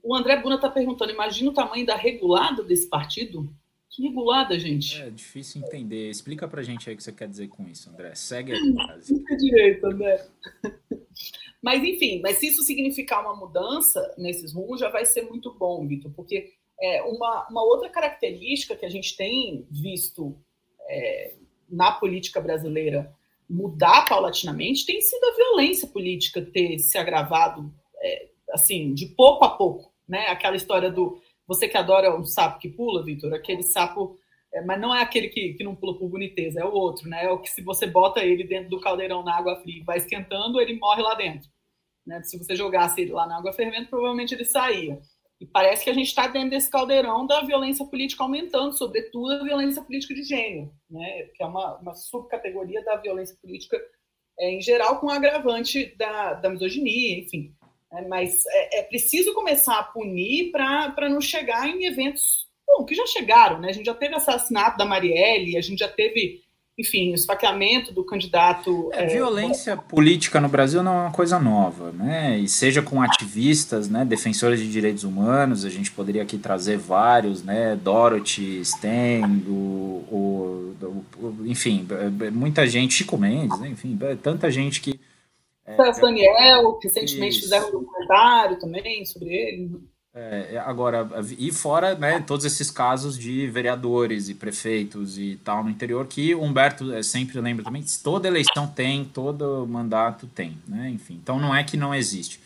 O André Buna está perguntando: imagina o tamanho da regulada desse partido? Que regulada, gente. É difícil entender. Explica pra gente aí o que você quer dizer com isso, André. Segue aí. Fica direito, André. (laughs) Mas, enfim, mas se isso significar uma mudança nesses rumos, já vai ser muito bom, Vitor, porque é, uma, uma outra característica que a gente tem visto é, na política brasileira mudar paulatinamente tem sido a violência política ter se agravado, é, assim, de pouco a pouco, né? Aquela história do você que adora um sapo que pula, Vitor, aquele sapo. É, mas não é aquele que, que não pula por boniteza, é o outro, né? É o que se você bota ele dentro do caldeirão na água fria e vai esquentando, ele morre lá dentro. Né? Se você jogasse ele lá na água fervendo, provavelmente ele saía. E parece que a gente está dentro desse caldeirão da violência política aumentando, sobretudo a violência política de gênero, né? que é uma, uma subcategoria da violência política é, em geral, com agravante da, da misoginia, enfim. É, mas é, é, preciso começar a punir para não chegar em eventos bom, que já chegaram, né? A gente já teve assassinato da Marielle, a gente já teve, enfim, o esfaqueamento do candidato. É, violência política no Brasil não é uma coisa nova, né? E seja com ativistas, né, defensores de direitos humanos, a gente poderia aqui trazer vários, né? Dorothy, Sten, o, o, o enfim, muita gente, Chico Mendes, né? enfim, tanta gente que é, Daniel, que recentemente isso. fizeram um documentário também sobre ele. É, é, agora, e fora né, todos esses casos de vereadores e prefeitos e tal no interior, que Humberto é, sempre lembra também, toda eleição tem, todo mandato tem, né? Enfim, então não é que não existe.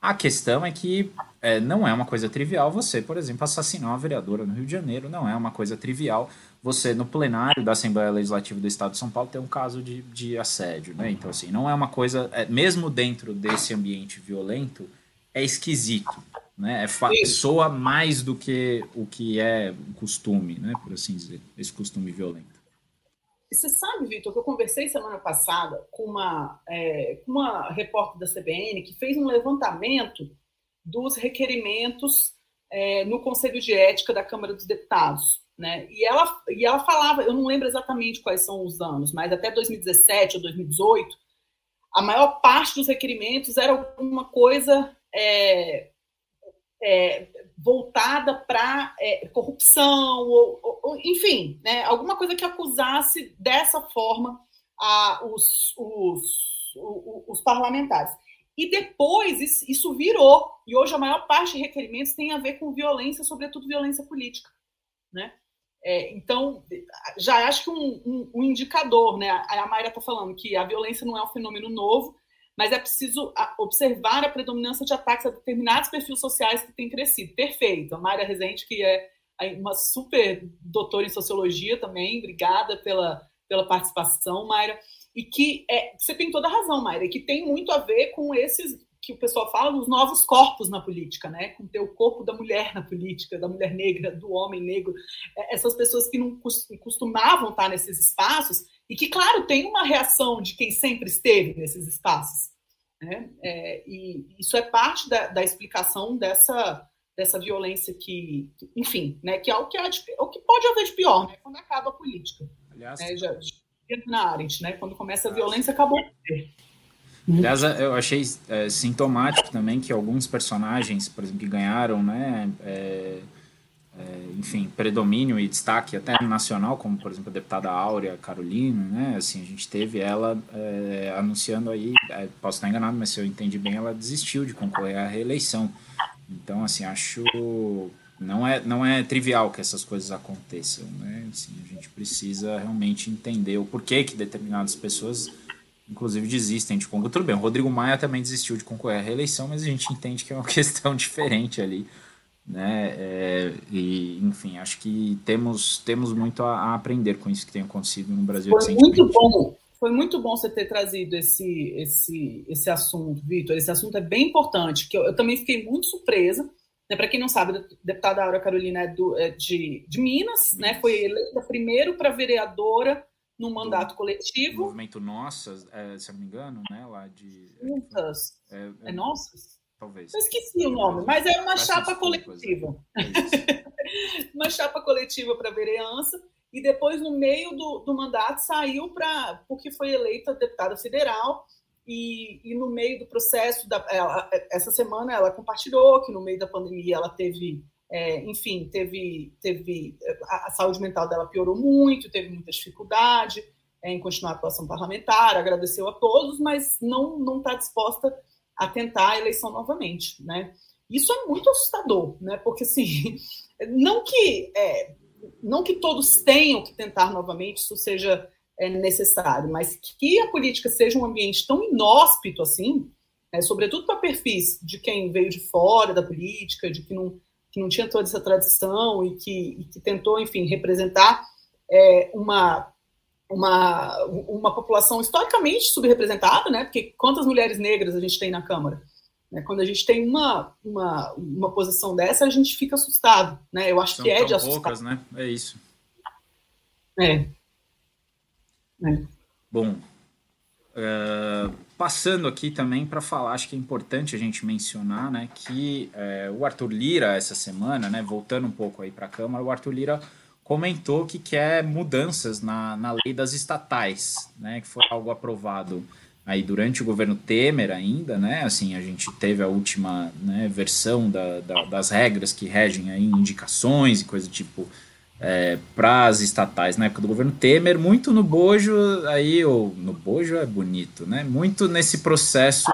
A questão é que é, não é uma coisa trivial você, por exemplo, assassinar uma vereadora no Rio de Janeiro, não é uma coisa trivial você, no plenário da Assembleia Legislativa do Estado de São Paulo, ter um caso de, de assédio, né? Então, assim, não é uma coisa, é, mesmo dentro desse ambiente violento, é esquisito, né? É soa mais do que o que é costume, né? Por assim dizer, esse costume violento. Você sabe, Vitor, que eu conversei semana passada com uma, é, com uma repórter da CBN que fez um levantamento dos requerimentos é, no Conselho de Ética da Câmara dos Deputados. Né? E, ela, e ela falava, eu não lembro exatamente quais são os anos, mas até 2017 ou 2018, a maior parte dos requerimentos era alguma coisa é, é, voltada para é, corrupção, ou, ou, enfim, né, alguma coisa que acusasse dessa forma a, os, os, os, os parlamentares. E depois isso virou. E hoje a maior parte de requerimentos tem a ver com violência, sobretudo violência política. Né? É, então, já acho que um, um, um indicador, né? A Mayra está falando que a violência não é um fenômeno novo, mas é preciso observar a predominância de ataques a determinados perfis sociais que têm crescido. Perfeito. A Mayra Rezende, que é uma super doutora em sociologia também, obrigada pela, pela participação, Mayra. E que é, você tem toda a razão, Mayra, que tem muito a ver com esses que o pessoal fala dos novos corpos na política, né? Com ter o corpo da mulher na política, da mulher negra, do homem negro, é, essas pessoas que não costumavam estar nesses espaços e que, claro, tem uma reação de quem sempre esteve nesses espaços, né? É, e isso é parte da, da, explicação dessa dessa violência que, enfim, né? Que é o que, é de, o que pode haver de pior, né? Quando acaba a política. Aliás, é, já, na Arendt, né? Quando começa a violência, acabou. Aliás, eu achei é, sintomático também que alguns personagens, por exemplo, que ganharam, né, é, é, enfim, predomínio e destaque até nacional, como por exemplo a deputada Áurea Carolina, né, assim, a gente teve ela é, anunciando aí, é, posso estar enganado, mas se eu entendi bem, ela desistiu de concorrer à reeleição. Então, assim, acho não é, não é trivial que essas coisas aconteçam, né? Assim, a gente precisa realmente entender o porquê que determinadas pessoas inclusive desistem de concorrer. Tudo bem, o Rodrigo Maia também desistiu de concorrer à reeleição, mas a gente entende que é uma (laughs) questão diferente ali. Né? É, e, enfim, acho que temos, temos muito a, a, aprender com isso que tem acontecido no Brasil. Foi muito bom. Foi muito bom você ter trazido esse, esse, esse assunto, Vitor. Esse assunto é bem importante, porque eu, eu também fiquei muito surpresa. Né? Para quem não sabe, a deputada Aura Carolina é, do, é de, de Minas, né? foi eleita primeiro para vereadora no mandato coletivo. Movimento Nossas, é, se eu não me engano, né? Lá de. Juntas. É, é, é Nossas? Talvez. Eu esqueci o nome, mas é (laughs) uma chapa coletiva. É uma chapa coletiva para vereança. E depois, no meio do, do mandato, saiu para. porque foi eleita deputada federal. E, e no meio do processo, da, ela, essa semana ela compartilhou que no meio da pandemia ela teve é, enfim, teve, teve a, a, saúde mental dela piorou muito, teve muita dificuldade é, em continuar a atuação parlamentar, agradeceu a todos, mas não não está disposta a tentar a eleição novamente, né? Isso é muito assustador, né? Porque assim, (laughs) não que é, não que todos tenham que tentar novamente, isso seja é, necessário, mas que a política seja um ambiente tão inóspito assim, é, sobretudo para perfis de quem veio de fora da política, de que não que não tinha toda essa tradição e que, e que tentou, enfim, representar é, uma, uma, uma população historicamente subrepresentada, né? Porque quantas mulheres negras a gente tem na Câmara? Né? Quando a gente tem uma, uma, uma posição dessa, a gente fica assustado, né? Eu acho São que é de assustar. poucas, né? É isso. É. é. Bom, uh, Passando aqui também para falar, acho que é importante a gente mencionar né, que é, o Arthur Lira, essa semana, né, voltando um pouco aí para a Câmara, o Arthur Lira comentou que quer mudanças na, na lei das estatais, né, que foi algo aprovado aí durante o governo Temer ainda, né, assim, a gente teve a última né, versão da, da, das regras que regem aí indicações e coisa tipo é, para as estatais na época do governo Temer, muito no bojo, aí, ou no bojo é bonito, né? Muito nesse processo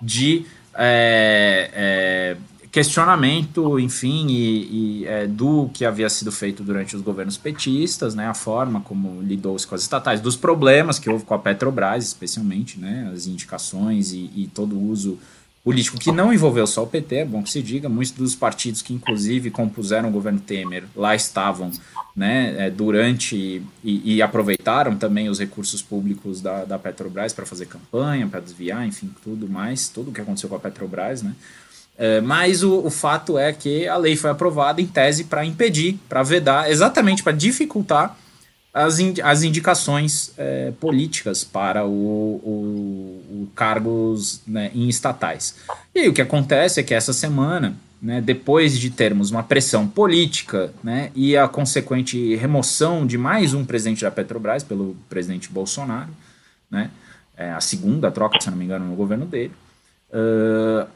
de é, é, questionamento, enfim, e, e é, do que havia sido feito durante os governos petistas, né? A forma como lidou-se com as estatais, dos problemas que houve com a Petrobras, especialmente, né? As indicações e, e todo o uso político que não envolveu só o PT, é bom que se diga, muitos dos partidos que inclusive compuseram o governo Temer lá estavam né, é, durante e, e, aproveitaram também os recursos públicos da, da Petrobras para fazer campanha, para desviar, enfim, tudo mais, tudo o que aconteceu com a Petrobras, né? É, mas o, o fato é que a lei foi aprovada em tese para impedir, para vedar, exatamente para dificultar as, in, as indicações é, políticas para o, o, o cargos né, em estatais. E aí, o que acontece é que essa semana, né, depois de termos uma pressão política né, e a consequente remoção de mais um presidente da Petrobras pelo presidente Bolsonaro, né, é, a segunda troca, se não me engano, no governo dele, uh,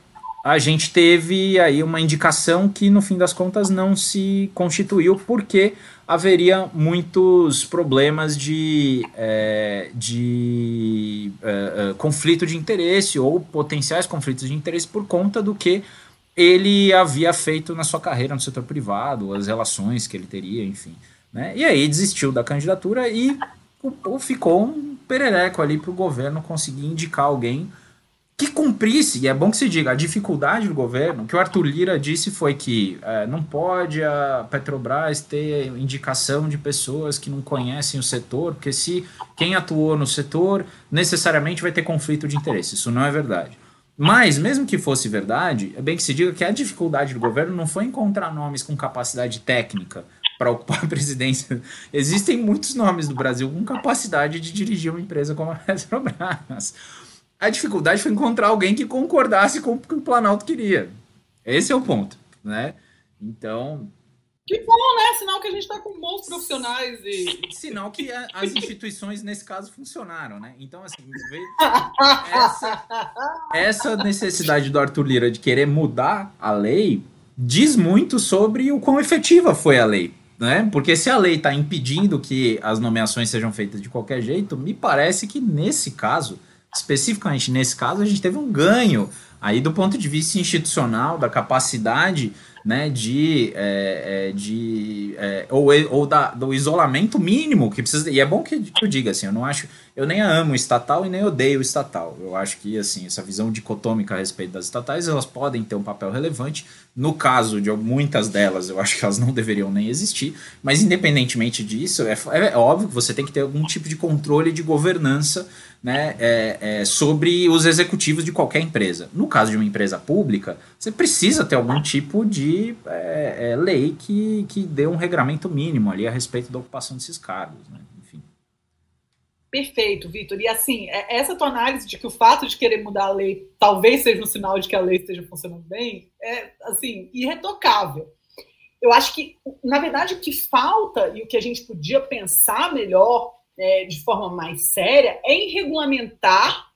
a gente teve aí uma indicação que no fim das contas não se constituiu porque haveria muitos problemas de, é, de é, é, conflito de interesse ou potenciais conflitos de interesse por conta do que ele havia feito na sua carreira no setor privado, as relações que ele teria, enfim. Né? E aí desistiu da candidatura e ficou um perereco ali para o governo conseguir indicar alguém que cumprisse, e é bom que se diga, a dificuldade do governo, que o Arthur Lira disse foi que é, não pode a Petrobras ter indicação de pessoas que não conhecem o setor, porque se quem atuou no setor necessariamente vai ter conflito de interesse. Isso não é verdade. Mas, mesmo que fosse verdade, é bem que se diga que a dificuldade do governo não foi encontrar nomes com capacidade técnica para ocupar a (laughs) presidência. Existem muitos nomes no Brasil com capacidade de dirigir uma empresa como a Petrobras. A dificuldade foi encontrar alguém que concordasse com o que o Planalto queria. Esse é o ponto, né? Então. Que bom, né? Sinal que a gente está com bons profissionais e. Sinal que as instituições, nesse caso, funcionaram, né? Então, assim, (laughs) essa, essa necessidade do Arthur Lira de querer mudar a lei diz muito sobre o quão efetiva foi a lei. Né? Porque se a lei está impedindo que as nomeações sejam feitas de qualquer jeito, me parece que nesse caso especificamente nesse caso, a gente teve um ganho aí do ponto de vista institucional, da capacidade né, de, é, é, de é, ou, ou da, do isolamento mínimo que precisa. E é bom que, eu diga assim, eu não acho, eu nem amo estatal e nem odeio estatal. Eu acho que assim essa visão dicotômica a respeito das estatais elas podem ter um papel relevante. No caso de muitas delas, eu acho que elas não deveriam nem existir. Mas independentemente disso, é, é óbvio que você tem que ter algum tipo de controle de governança né, é, é, sobre os executivos de qualquer empresa. No caso de uma empresa pública, você precisa ter algum tipo de é, é, lei que, que dê um regramento mínimo ali a respeito da ocupação desses cargos. Né? Perfeito, Vitor. E assim, é, essa tua análise de que o fato de querer mudar a lei talvez seja um sinal de que a lei esteja funcionando bem, é assim, irretocável. Eu acho que, na verdade, o que falta e o que a gente podia pensar melhor é, de forma mais séria é em regulamentar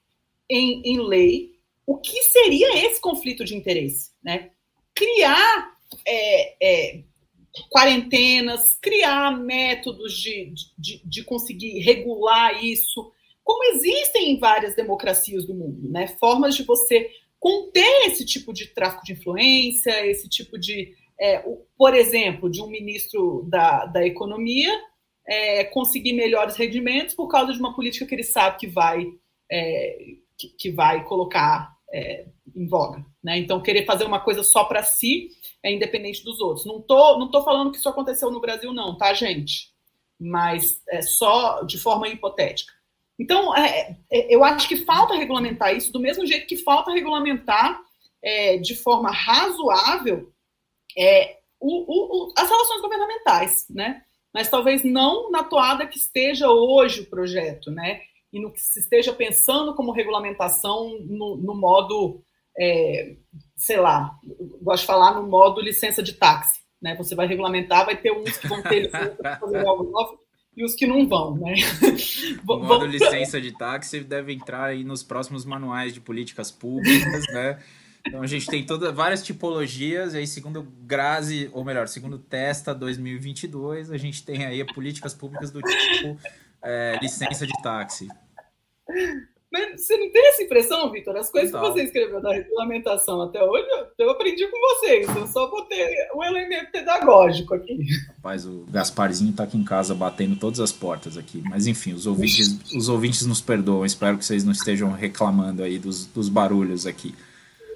em, em lei o que seria esse conflito de interesse. Né? Criar é, é, quarentenas, criar métodos de, de, de, conseguir regular isso, como existem em várias democracias do mundo, né? Formas de você conter esse tipo de tráfico de influência, esse tipo de, é, o, por exemplo, de um ministro da, da economia é, conseguir melhores rendimentos por causa de uma política que ele sabe que vai, é, que, que, vai colocar é, em voga. Né? Então, querer fazer uma coisa só para si é independente dos outros. Não tô, não tô falando que isso aconteceu no Brasil, não, tá, gente? Mas é só de forma hipotética. Então, é, é, eu acho que falta regulamentar isso do mesmo jeito que falta regulamentar é, de forma razoável é, o, o, o, as relações governamentais, né? mas talvez não na toada que esteja hoje o projeto, né? E no que se esteja pensando como regulamentação no, no modo, é, sei lá, gosto de falar no modo licença de táxi, né? Você vai regulamentar, vai ter uns que vão ter (laughs) licença para fazer algo novo e os que não vão, né? (laughs) O modo licença de táxi deve entrar aí nos próximos manuais de políticas públicas, né? Então a gente tem todas várias tipologias, e aí segundo Grazi, ou melhor, segundo Testa 2022, a gente tem aí políticas públicas do tipo é, licença de táxi. Mas você não tem essa impressão, Vitor? As coisas que você escreveu da regulamentação até hoje, eu aprendi com vocês. Eu só botei um elemento pedagógico aqui. Rapaz, o Gasparzinho tá aqui em casa batendo todas as portas aqui. Mas enfim, os ouvintes, os ouvintes nos perdoam. Espero que vocês não estejam reclamando aí dos, dos barulhos aqui.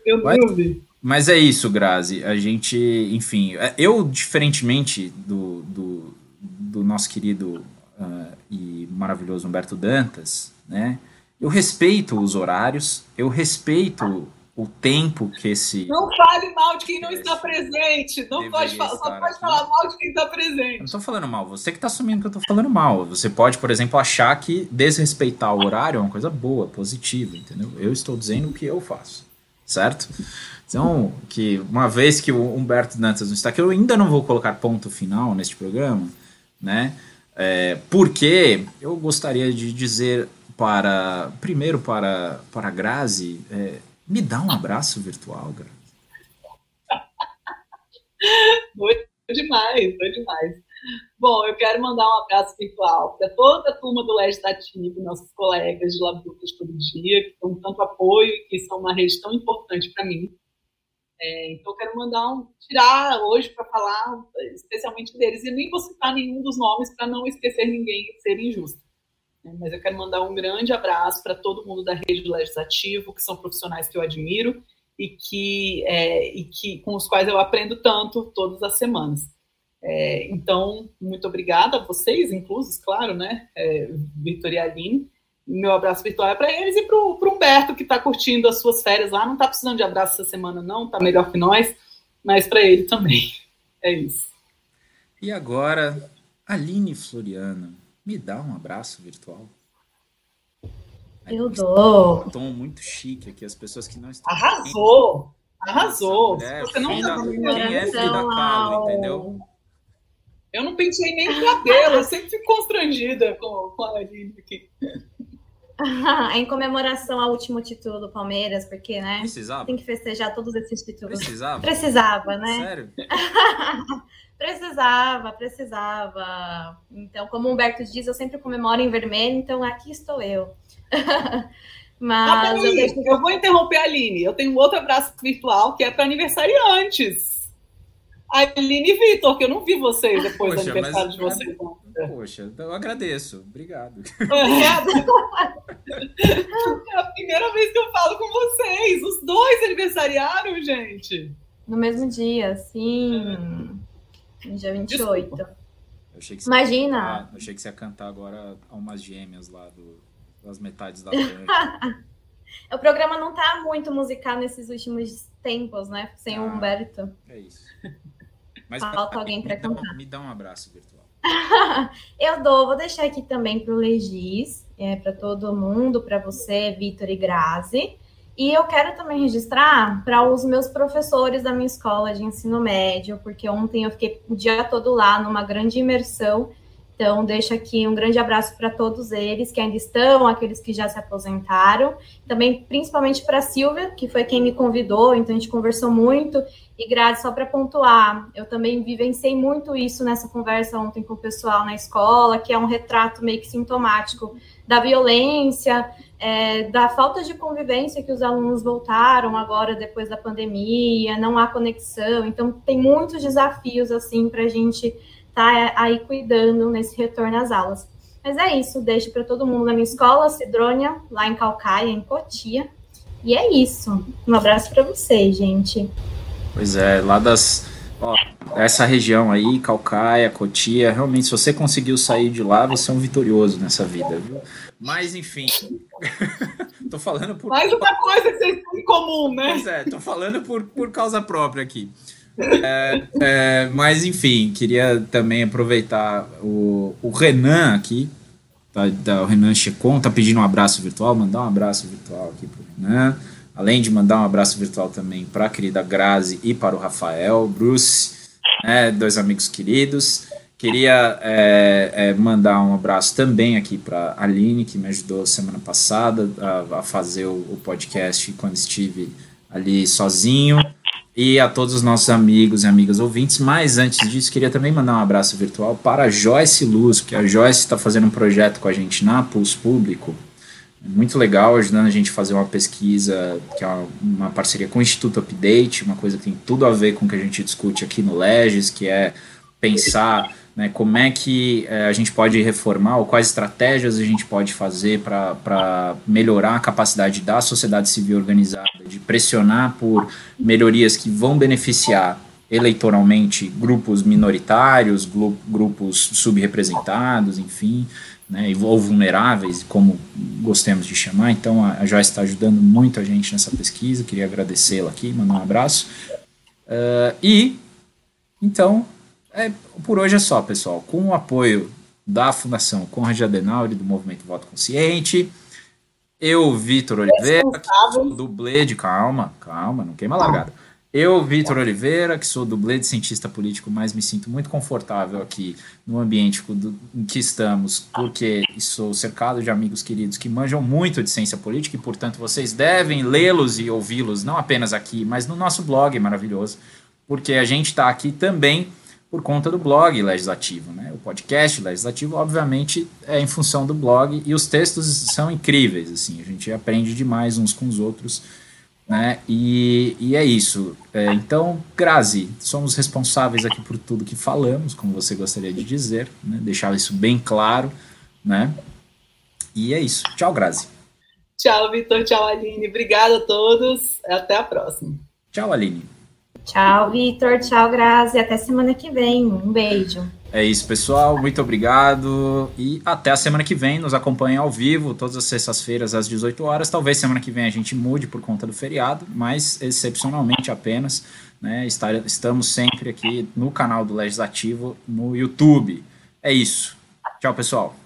Eu mas, não vi. Mas é isso, Grazi. A gente, enfim, é, eu, diferentemente do, do, do nosso querido uh, e maravilhoso Humberto Dantas, né? Eu respeito os horários, eu respeito o tempo que esse. Não fale mal de quem não está presente. Não pode falar, só pode falar mal de quem está presente. Eu não estou falando mal, você que está assumindo que eu estou falando mal. Você pode, por exemplo, achar que desrespeitar o horário é uma coisa boa, positiva, entendeu? Eu estou dizendo o que eu faço certo? Então, que uma vez que o Humberto Dantas não está aqui, eu ainda não vou colocar ponto final neste programa, né? É, porque eu gostaria de dizer para, primeiro para, para Grazi, é, me dá um abraço virtual, Grazi. (laughs) Foi demais, foi demais. Bom, eu quero mandar um abraço virtual para toda a turma do Legislativo, nossos colegas de Labutas todo dia, que dão tanto apoio e que são uma rede tão importante para mim. É, então, eu quero mandar um, tirar hoje para falar especialmente deles. E nem vou citar nenhum dos nomes para não esquecer ninguém e ser injusto. É, mas eu quero mandar um grande abraço para todo mundo da rede do Legislativo, que são profissionais que eu admiro e que, é, e que com os quais eu aprendo tanto todas as semanas. É, então, muito obrigada a vocês, inclusos, claro, né, é, Vitor e Aline. Meu abraço virtual é para eles e para o Humberto, que está curtindo as suas férias lá. Não está precisando de abraço essa semana, não, está melhor que nós, mas para ele também. (laughs) É isso. E agora, Aline Floriana, me dá um abraço virtual. Eu dou. Um tom muito chique aqui, as pessoas que não estão. Arrasou! Arrasou! Mulher, Você não tá é Frida Kahlo, entendeu? Eu não pensei nem o cabelo, eu sempre fico constrangida com, com a Aline aqui. (laughs) em comemoração ao último título do Palmeiras, porque, né? Precisava. Tem que festejar todos esses títulos. Precisava. Precisava, né? Sério? (laughs) precisava, precisava. Então, como o Humberto diz, eu sempre comemoro em vermelho, então aqui estou eu. (laughs) Mas ah, eu, deixo... eu vou interromper a Aline. Eu tenho um outro abraço virtual que é para aniversariantes. Aline e Vitor, que eu não vi vocês depois Poxa, do aniversário mas... de vocês. Poxa, eu agradeço. Obrigado. É a primeira vez que eu falo com vocês. Os dois aniversariaram, gente. No mesmo dia, sim. No dia 28. Eu achei que Imagina. Cantar, eu achei que você ia cantar agora umas gêmeas lá do, das metades da (laughs) O programa não tá muito musical nesses últimos tempos, né? Sem ah, o Humberto. É isso. Mas Falta alguém para cantar. Me dá um abraço virtual. (laughs) eu dou, vou deixar aqui também para o Legis, é, para todo mundo, para você, Vitor e Grazi. E eu quero também registrar para os meus professores da minha escola de ensino médio, porque ontem eu fiquei o dia todo lá numa grande imersão. Então, deixo aqui um grande abraço para todos eles que ainda estão, aqueles que já se aposentaram. Também, principalmente para a Silvia, que foi quem me convidou, então a gente conversou muito. E Grazi, só para pontuar, eu também vivenciei muito isso nessa conversa ontem com o pessoal na escola, que é um retrato meio que sintomático da violência, é, da falta de convivência que os alunos voltaram agora depois da pandemia, não há conexão, então tem muitos desafios assim para a gente estar tá aí cuidando nesse retorno às aulas. Mas é isso, deixo para todo mundo na minha escola, Cidrônia, lá em Calcaia, em Cotia. E é isso. Um abraço para vocês, gente. Pois é, lá das. Ó, essa região aí, Calcaia, Cotia, realmente, se você conseguiu sair de lá, você é um vitorioso nessa vida, viu? Mas, enfim. (laughs) tô falando por. Mais uma coisa que vocês têm em comum, né? Pois é, tô falando por, por causa própria aqui. É, é, mas, enfim, queria também aproveitar o, o Renan aqui, tá, da, o Renan Checon, tá pedindo um abraço virtual, mandar um abraço virtual aqui pro Renan. Além de mandar um abraço virtual também para a querida Grazi e para o Rafael, Bruce, né, dois amigos queridos. Queria é, é, mandar um abraço também aqui para a Aline, que me ajudou semana passada a, a fazer o, o, podcast quando estive ali sozinho. E a todos os nossos amigos e amigas ouvintes. Mas antes disso, queria também mandar um abraço virtual para a Joyce Luz, porque a Joyce está fazendo um projeto com a gente na Pulse Público muito legal, ajudando a gente a fazer uma pesquisa, que é uma parceria com o Instituto Update, uma coisa que tem tudo a ver com o que a gente discute aqui no Legis, que é pensar né, como é que é, a gente pode reformar ou quais estratégias a gente pode fazer para melhorar a capacidade da sociedade civil organizada, de pressionar por melhorias que vão beneficiar eleitoralmente grupos minoritários, grupos subrepresentados, enfim, né, ou vulneráveis, como gostemos de chamar. Então a, a Joyce está ajudando muito a gente nessa pesquisa, queria agradecê-la aqui, mandar um abraço. Uh, e, então, é, por hoje é só, pessoal. Com o apoio da Fundação Conrad Adenauer e do Movimento Voto Consciente, eu, Vitor Oliveira, dublê de calma, calma, não queima a largada eu, Vitor Oliveira, que sou dublê de cientista político, mas me sinto muito confortável aqui no ambiente em que estamos, porque sou cercado de amigos queridos que manjam muito de ciência política e, portanto, vocês devem lê-los e ouvi-los, não apenas aqui, mas no nosso blog maravilhoso, porque a gente está aqui também por conta do blog legislativo. Né? O podcast legislativo, obviamente, é em função do blog e os textos são incríveis. Assim, a gente aprende demais uns com os outros. Né? E, e é isso. É, então, Grazi, somos responsáveis aqui por tudo que falamos, como você gostaria de dizer, né? deixar isso bem claro. Né? E é isso. Tchau, Grazi. Tchau, Vitor. Tchau, Aline. Obrigada a todos. Até a próxima. Tchau, Aline. Tchau, Vitor. Tchau, Grazi. Até semana que vem. Um beijo. É isso, pessoal. Muito obrigado. E até a semana que vem. Nos acompanhem ao vivo, todas as sextas-feiras, às 18 horas. Talvez semana que vem a gente mude por conta do feriado, mas excepcionalmente apenas. Né, estamos sempre aqui no canal do Legislativo no YouTube. É isso. Tchau, pessoal.